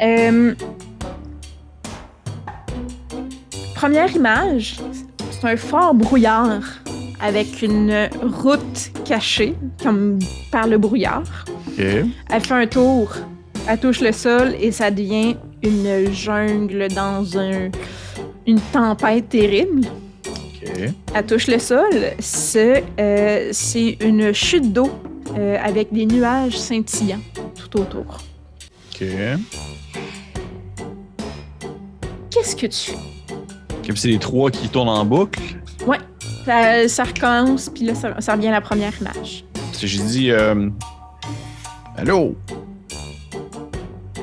Euh, première image, c'est un fort brouillard avec une route cachée, comme par le brouillard. Elle fait un tour, elle touche le sol et ça devient une jungle dans un, une tempête terrible. Elle touche le sol, c'est euh, c'est une chute d'eau euh, avec des nuages scintillants tout autour. OK. Qu'est-ce que tu fais? Comme c'est les trois qui tournent en boucle. Ça, ça recommence, puis là, ça, ça revient à la première image. J'ai dit euh, Allô?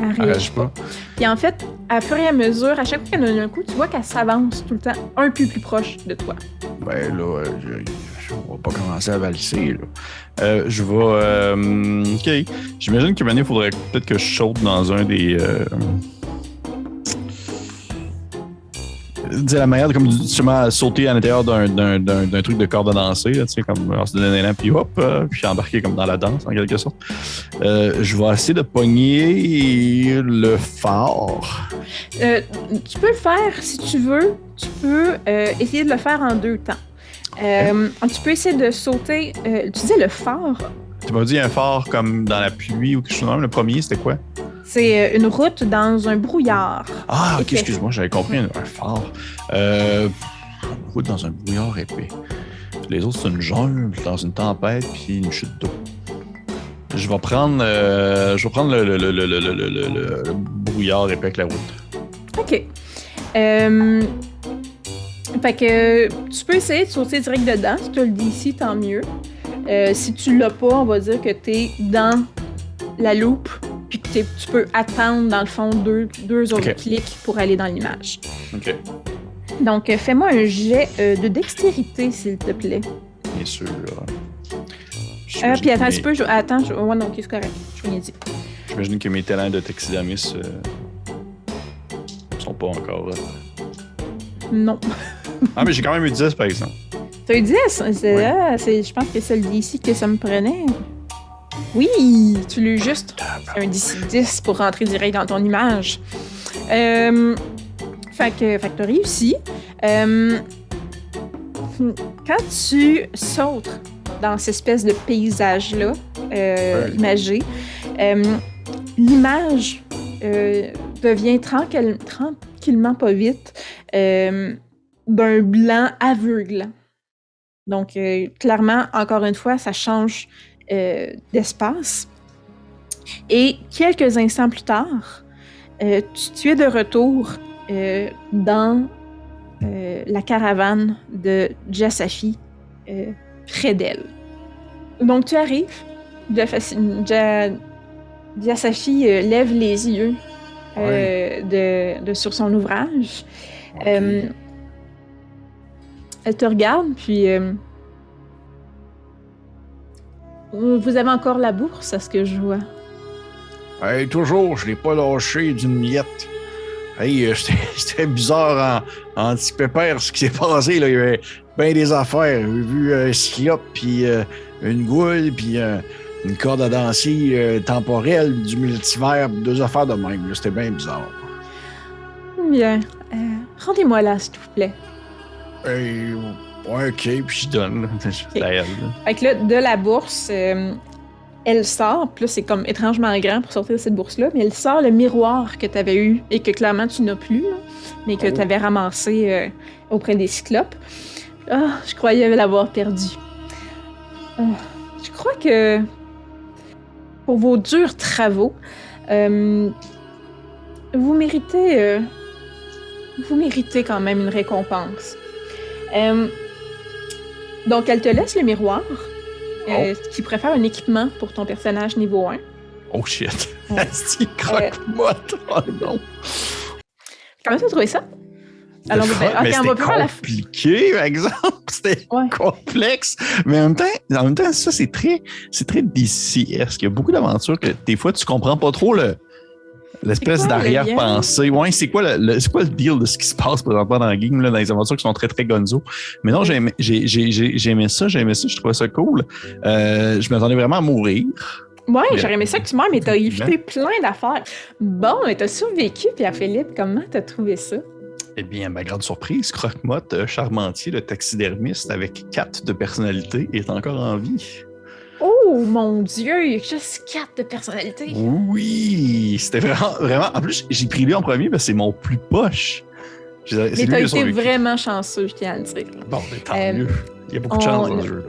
Elle réagit pas. Puis en fait, à fur et à mesure, à chaque fois qu'elle donne un coup, tu vois qu'elle s'avance tout le temps un peu plus proche de toi. Ben là, euh, je, je- on va pas commencer à valser, là. Euh, je vais. euh, ok. J'imagine que maintenant, il faudrait peut-être que je saute dans un des. Euh... la manière de comme justement sauter à l'intérieur d'un, truc de corde à danser, là, tu sais, comme alors, se donner un élan, puis hop, euh, puis embarquer comme dans la danse en quelque sorte. Euh, je vais essayer de pogner le phare. Euh, tu peux le faire si tu veux. Tu peux euh, essayer de le faire en deux temps. Tu peux essayer de sauter. Euh, tu disais le phare? Tu m'as dit un phare comme dans la pluie ou quelque chose de même. Le premier, c'était quoi? C'est euh, une route dans un brouillard. Ah, ok, excuse-moi, j'avais compris un, un phare. Euh, une route dans un brouillard épais. Les autres, c'est une jungle, dans une tempête, puis une chute d'eau. Je vais prendre, euh, je vais prendre le, brouillard épais avec la route. OK. Euh, fait que tu peux essayer de sauter direct dedans. Si tu le DC, tant mieux. Euh, si tu l'as pas, on va dire que tu es dans la loupe, puis que tu peux attendre, dans le fond, deux, deux autres clics pour aller dans l'image. Ok. Donc, euh, fais-moi un jet euh, de dextérité, s'il te plaît. Bien sûr. Euh, puis attends un mes- petit peu. Je... Attends, je... ouais, non, ok, c'est correct. Je l'ai dit. J'imagine que mes talents de taxidermiste euh, sont pas encore. euh. Non. Ah, mais j'ai quand même eu 10 par exemple. T'as eu 10? C'est, Ouais. ah, c'est, je pense que c'est le DC que ça me prenait. Oui, tu l'as juste. Un DC 10 pour rentrer direct dans ton image. Euh, fait que, fait que t'as réussi. Euh, quand tu sautes dans cette espèce de paysage-là, euh, imagé, euh, l'image euh, devient tranquille- tranquillement, pas vite, d'un blanc aveuglant. Donc, clairement, encore une fois, ça change d'espace. Et quelques instants plus tard, euh, tu, tu es de retour euh, dans euh, la caravane de Jassafi, euh, près d'elle. Donc, tu arrives. Jassafi euh, lève les yeux euh, de, de- sur son ouvrage. Euh, elle te regarde, puis. Vous avez encore la bourse, à ce que je vois. Hey, toujours, je l'ai pas lâché d'une miette. Hey, euh, c'était bizarre en, en petit pépère ce qui s'est passé. Là. Il y avait bien des affaires. J'ai vu euh, un cyclope, puis euh, une goule, puis euh, une corde à danser euh, temporelle, du multivers, deux affaires de même. C'était bien bizarre. Bien. Rendez-moi là, s'il vous plaît. Hey, ouais, ok, puis je donne. là. Fait que là, de la bourse, euh, elle sort, puis là, c'est comme étrangement grand pour sortir de cette bourse-là, mais elle sort le miroir que tu avais eu et que clairement tu n'as plus, là, mais que Oh. tu avais ramassé euh, auprès des cyclopes. Ah, je croyais l'avoir perdu. Ah, je crois que pour vos durs travaux, euh, vous méritez, euh, vous méritez quand même une récompense. Euh, donc, elle te laisse le miroir, euh, qui préfère un équipement pour ton personnage niveau 1. Oh shit. Ouais. Croque-motte. Oh non. Comment tu as trouvé ça? Alors, ben, mais on va faire la- compliqué, par exemple. C'était Ouais. complexe. Mais en même temps, en même temps ça, c'est très, c'est très DC-esque. Il y a beaucoup d'aventures que des fois, tu comprends pas trop le, l'espèce d'arrière-pensée. Ouais, c'est quoi le, le- c'est quoi le deal de ce qui se passe présentement dans la game, là, dans les aventures qui sont très, très gonzo? Mais non, j'ai aimé, j'ai, j'ai, j'ai, j'ai aimé ça, j'ai aimé ça, je trouvais ça cool. Euh, je m'attendais vraiment à mourir. Ouais, j'aurais aimé ça que tu meurs, mais t'as évité plein d'affaires. Bon, mais t'as survécu, Pierre-Philippe. Comment t'as trouvé ça? Eh bien, ma grande surprise, Croque-Motte euh, Charmentier, le taxidermiste avec quatre de personnalité, est encore en vie. Oh mon Dieu, il y a juste quatre de personnalité. Oui, c'était vraiment, vraiment. En plus, j'ai pris lui en premier parce que c'est mon plus poche. Mais t'as été vraiment chanceux, je tiens à le dire. Bon, ben, tant Euh, mieux. Il y a beaucoup de chance dans le- ce jeu-là.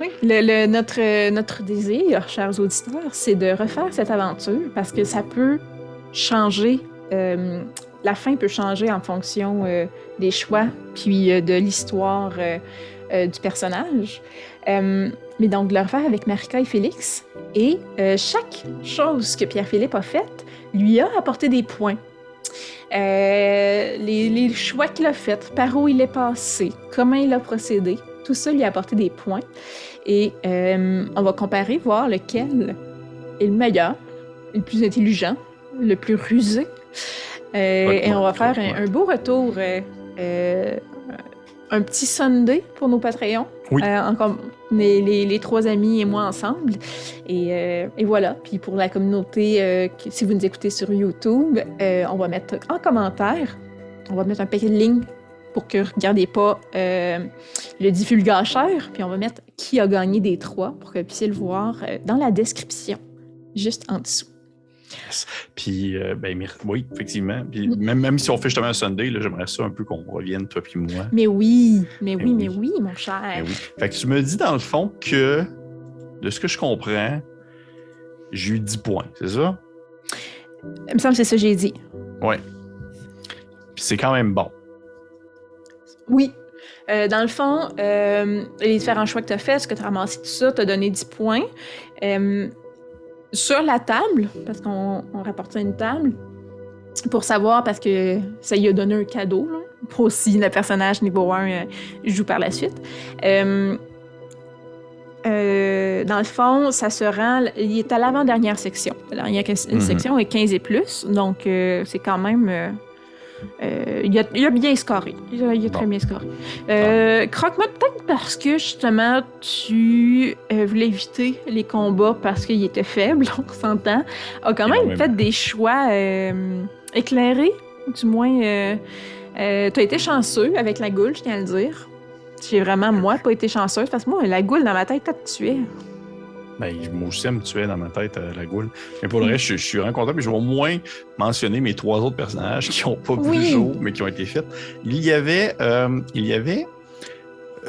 Oui, le, le- notre, notre désir, chers auditeurs, c'est de refaire cette aventure parce que ça peut changer. euh, la fin peut changer en fonction euh, des choix puis euh, de l'histoire euh, euh, du personnage. Mais donc, de le refaire avec Marika et Félix. Et euh, chaque chose que Pierre-Philippe a faite lui a apporté des points. Euh, les, les choix qu'il a faits, par où il est passé, comment il a procédé, tout ça lui a apporté des points. Et euh, on va comparer, voir lequel est le meilleur, le plus intelligent, le plus rusé. Et on va faire un, un beau retour, un petit Sunday pour nos Patreons. Euh, encore les, trois amis et moi ensemble. Et, euh, voilà. Puis pour la communauté, euh, si vous nous écoutez sur YouTube, on va mettre en commentaire, on va mettre un paquet de lignes pour que vous ne regardiez pas le divulgateur. Puis on va mettre qui a gagné des trois pour que vous puissiez le voir dans la description, juste en dessous. Puis, euh, ben, oui, effectivement. Puis, même, même si on fait justement un Sunday, là, j'aimerais ça un peu qu'on revienne, toi puis moi. Mais oui, mais oui, Mais mais oui. oui, mon cher. Ben oui. Fait que tu me dis dans le fond que, de ce que je comprends, j'ai eu 10 points, c'est ça? Il me semble que c'est ça que j'ai dit. Ouais. Puis c'est quand même bon. Oui. Euh, dans le fond, euh, les différents choix que tu as faits, ce que tu as ramassé, tout ça, t'as donné 10 points. Euh, sur la table, parce qu'on on rapportait une table, pour savoir, parce que ça lui a donné un cadeau, là, pour si le personnage niveau 1 euh, joue par la suite. Euh, euh, dans le fond, ça se rend. Il est à l'avant-dernière section. La dernière Mhm. section est 15 et plus, donc c'est quand même. Euh, il, a, il a bien scoré. Il a, il a très bien scoré. Euh, Croque-moi peut-être parce que justement tu euh, voulais éviter les combats parce qu'il était faible, on s'entend, a quand même fait des choix éclairés, du moins. Tu as été chanceux avec la goule, je tiens à le dire. J'ai vraiment, moi, pas été chanceuse parce que moi, la goule dans ma tête, t'as tué. Ben, moi aussi, elle me tuait dans ma tête, euh, la goule. Mais pour le reste, je, je suis vraiment content. Puis je vais au moins mentionner mes trois autres personnages qui n'ont pas vu Oui. le jour, mais qui ont été faits. Il y avait. euh, il y avait.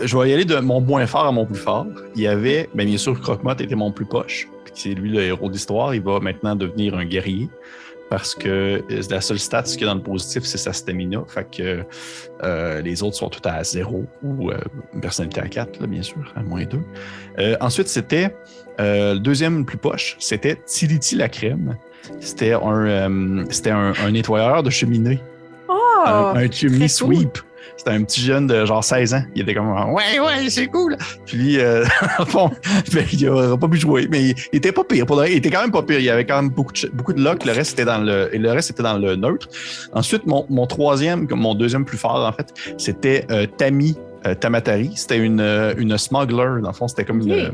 Je vais y aller de mon moins fort à mon plus fort. Il y avait, ben, bien sûr, Croque-Motte était mon plus poche. Puis c'est lui le héros d'histoire. Il va maintenant devenir un guerrier. Parce que euh, la seule stat qu'il y a dans le positif, c'est sa stamina. Fait que euh, les autres sont toutes à zéro ou euh, une personnalité à 4, là, bien sûr, à moins 2. Euh, ensuite, c'était le deuxième plus poche, c'était Tiliti la crème. C'était un, un, un nettoyeur de cheminée. Oh! un, un chimney cool. C'était un petit jeune de genre 16 ans. Il était comme Ouais, ouais, c'est cool. Puis euh, fond, ben, il n'aurait pas pu jouer, mais il, il était pas pire. Pour le- il était quand même pas pire. Il y avait quand même beaucoup de, beaucoup de luck. Le reste était dans le, et le reste était dans le neutre. Ensuite, mon, mon troisième, comme mon deuxième plus fort, en fait, c'était euh, Tammy euh, Tamatari. C'était une, euh, une smuggler. Dans le fond, c'était comme une,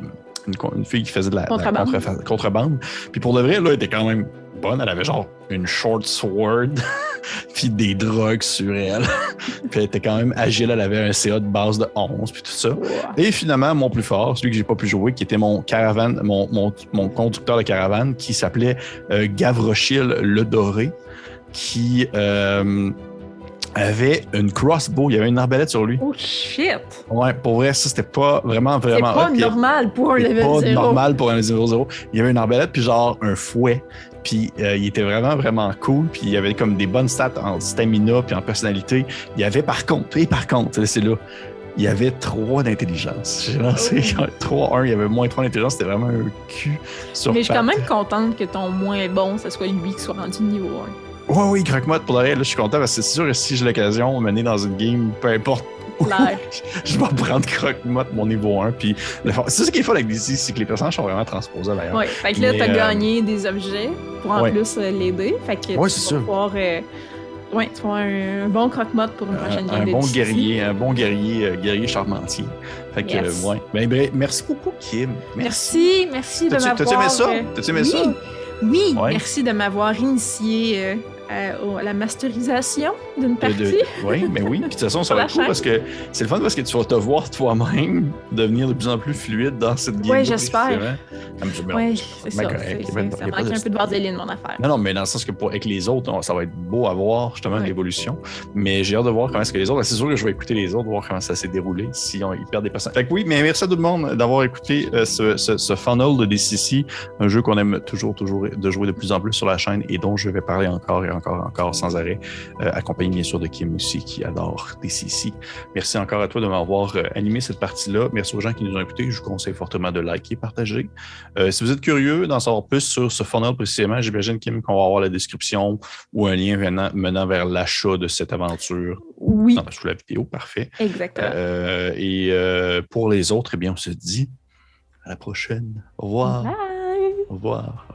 une, fille qui faisait de la, de la Contrebande. contre- contrebande. Puis pour de vrai, là, elle était quand même bonne. Elle avait genre une short sword, puis des drogues sur elle. puis elle était quand même agile. Elle avait un CA de base de 11, puis tout ça. Et finalement, mon plus fort, celui que j'ai pas pu jouer, qui était mon caravane, mon, mon, mon conducteur de caravane, qui s'appelait euh, Gavrochil Le Doré, qui euh, avait une crossbow. Il y avait une arbalète sur lui. Oh shit! Ouais, pour vrai, ça, c'était pas vraiment, C'est vraiment. pas hot. Normal pour un level pas 0. normal pour un 0-0. Il y avait une arbalète, puis genre un fouet. Puis euh, il était vraiment, vraiment cool. Puis il y avait comme des bonnes stats en stamina puis en personnalité. Il y avait par contre, et par contre, c'est là, il y avait 3 d'intelligence. J'ai lancé Oh. 3-1, il y avait moins 3 d'intelligence. C'était vraiment un cul sur Mais je suis quand même contente que ton moins bon, ce soit lui qui soit rendu niveau 1. Ouais, oui, Croque-Motte, pour le reste, là, je suis content parce que c'est sûr que si j'ai l'occasion de mener dans une game, peu importe je vais prendre Croque-Mott, mon niveau 1. Puis, le c'est ça qui est fun avec DC, c'est que les personnages sont vraiment transposés d'ailleurs. Ouais, fait que là, t'as euh, gagné des objets pour en ouais. plus euh, l'aider. Fait que Ouais, tu c'est vas ça. pouvoir. euh, ouais, tu vas avoir un, bon croque-motte pour une prochaine un, game un de bon guerrier, un bon guerrier, euh, guerrier charmentier. Fait que, Yes. euh, ouais. Ben, ben, merci beaucoup, Kim. Merci, merci de T'as-tu- m'avoir. t'as-tu aimé ça? euh, T'as-tu aimé oui, ça? Oui, Ouais. merci de m'avoir initié euh, à, la masterisation d'une De- partie. de- oui, mais oui. Puis de toute façon, ça va être cool parce que c'est le fun parce que tu vas te voir toi-même devenir de plus en plus fluide dans cette game. Ouais, j'espère. Ouais, Oui, c'est ça. de- ça manque de- un peu de vaseline, mon affaire. Non, non, mais dans le sens que pour, avec les autres, on- ça va être beau à voir justement Ouais. l'évolution. Mais j'ai hâte de voir comment est-ce que les autres. C'est sûr que je vais écouter les autres, voir comment ça s'est déroulé, si on, ils perdent des personnes. Fait que oui, mais merci à tout le monde d'avoir écouté euh, ce, ce, ce funnel de DCC, un jeu qu'on aime toujours, toujours de jouer de plus en plus sur la chaîne et dont je vais parler encore et encore, encore sans arrêt, euh, accompagné bien sûr de Kim aussi qui adore DCC. Merci encore à toi de m'avoir euh, animé cette partie-là. Merci aux gens qui nous ont écoutés. Je vous conseille fortement de liker, partager. Euh, si vous êtes curieux d'en savoir plus sur ce funnel précisément, j'imagine Kim qu'on va avoir la description ou un lien venant- menant vers l'achat de cette aventure Oui, dans- sous la vidéo. Parfait. exactement. Euh, et euh, pour les autres, eh bien, on se dit à la prochaine. Au revoir. Bye! Au revoir.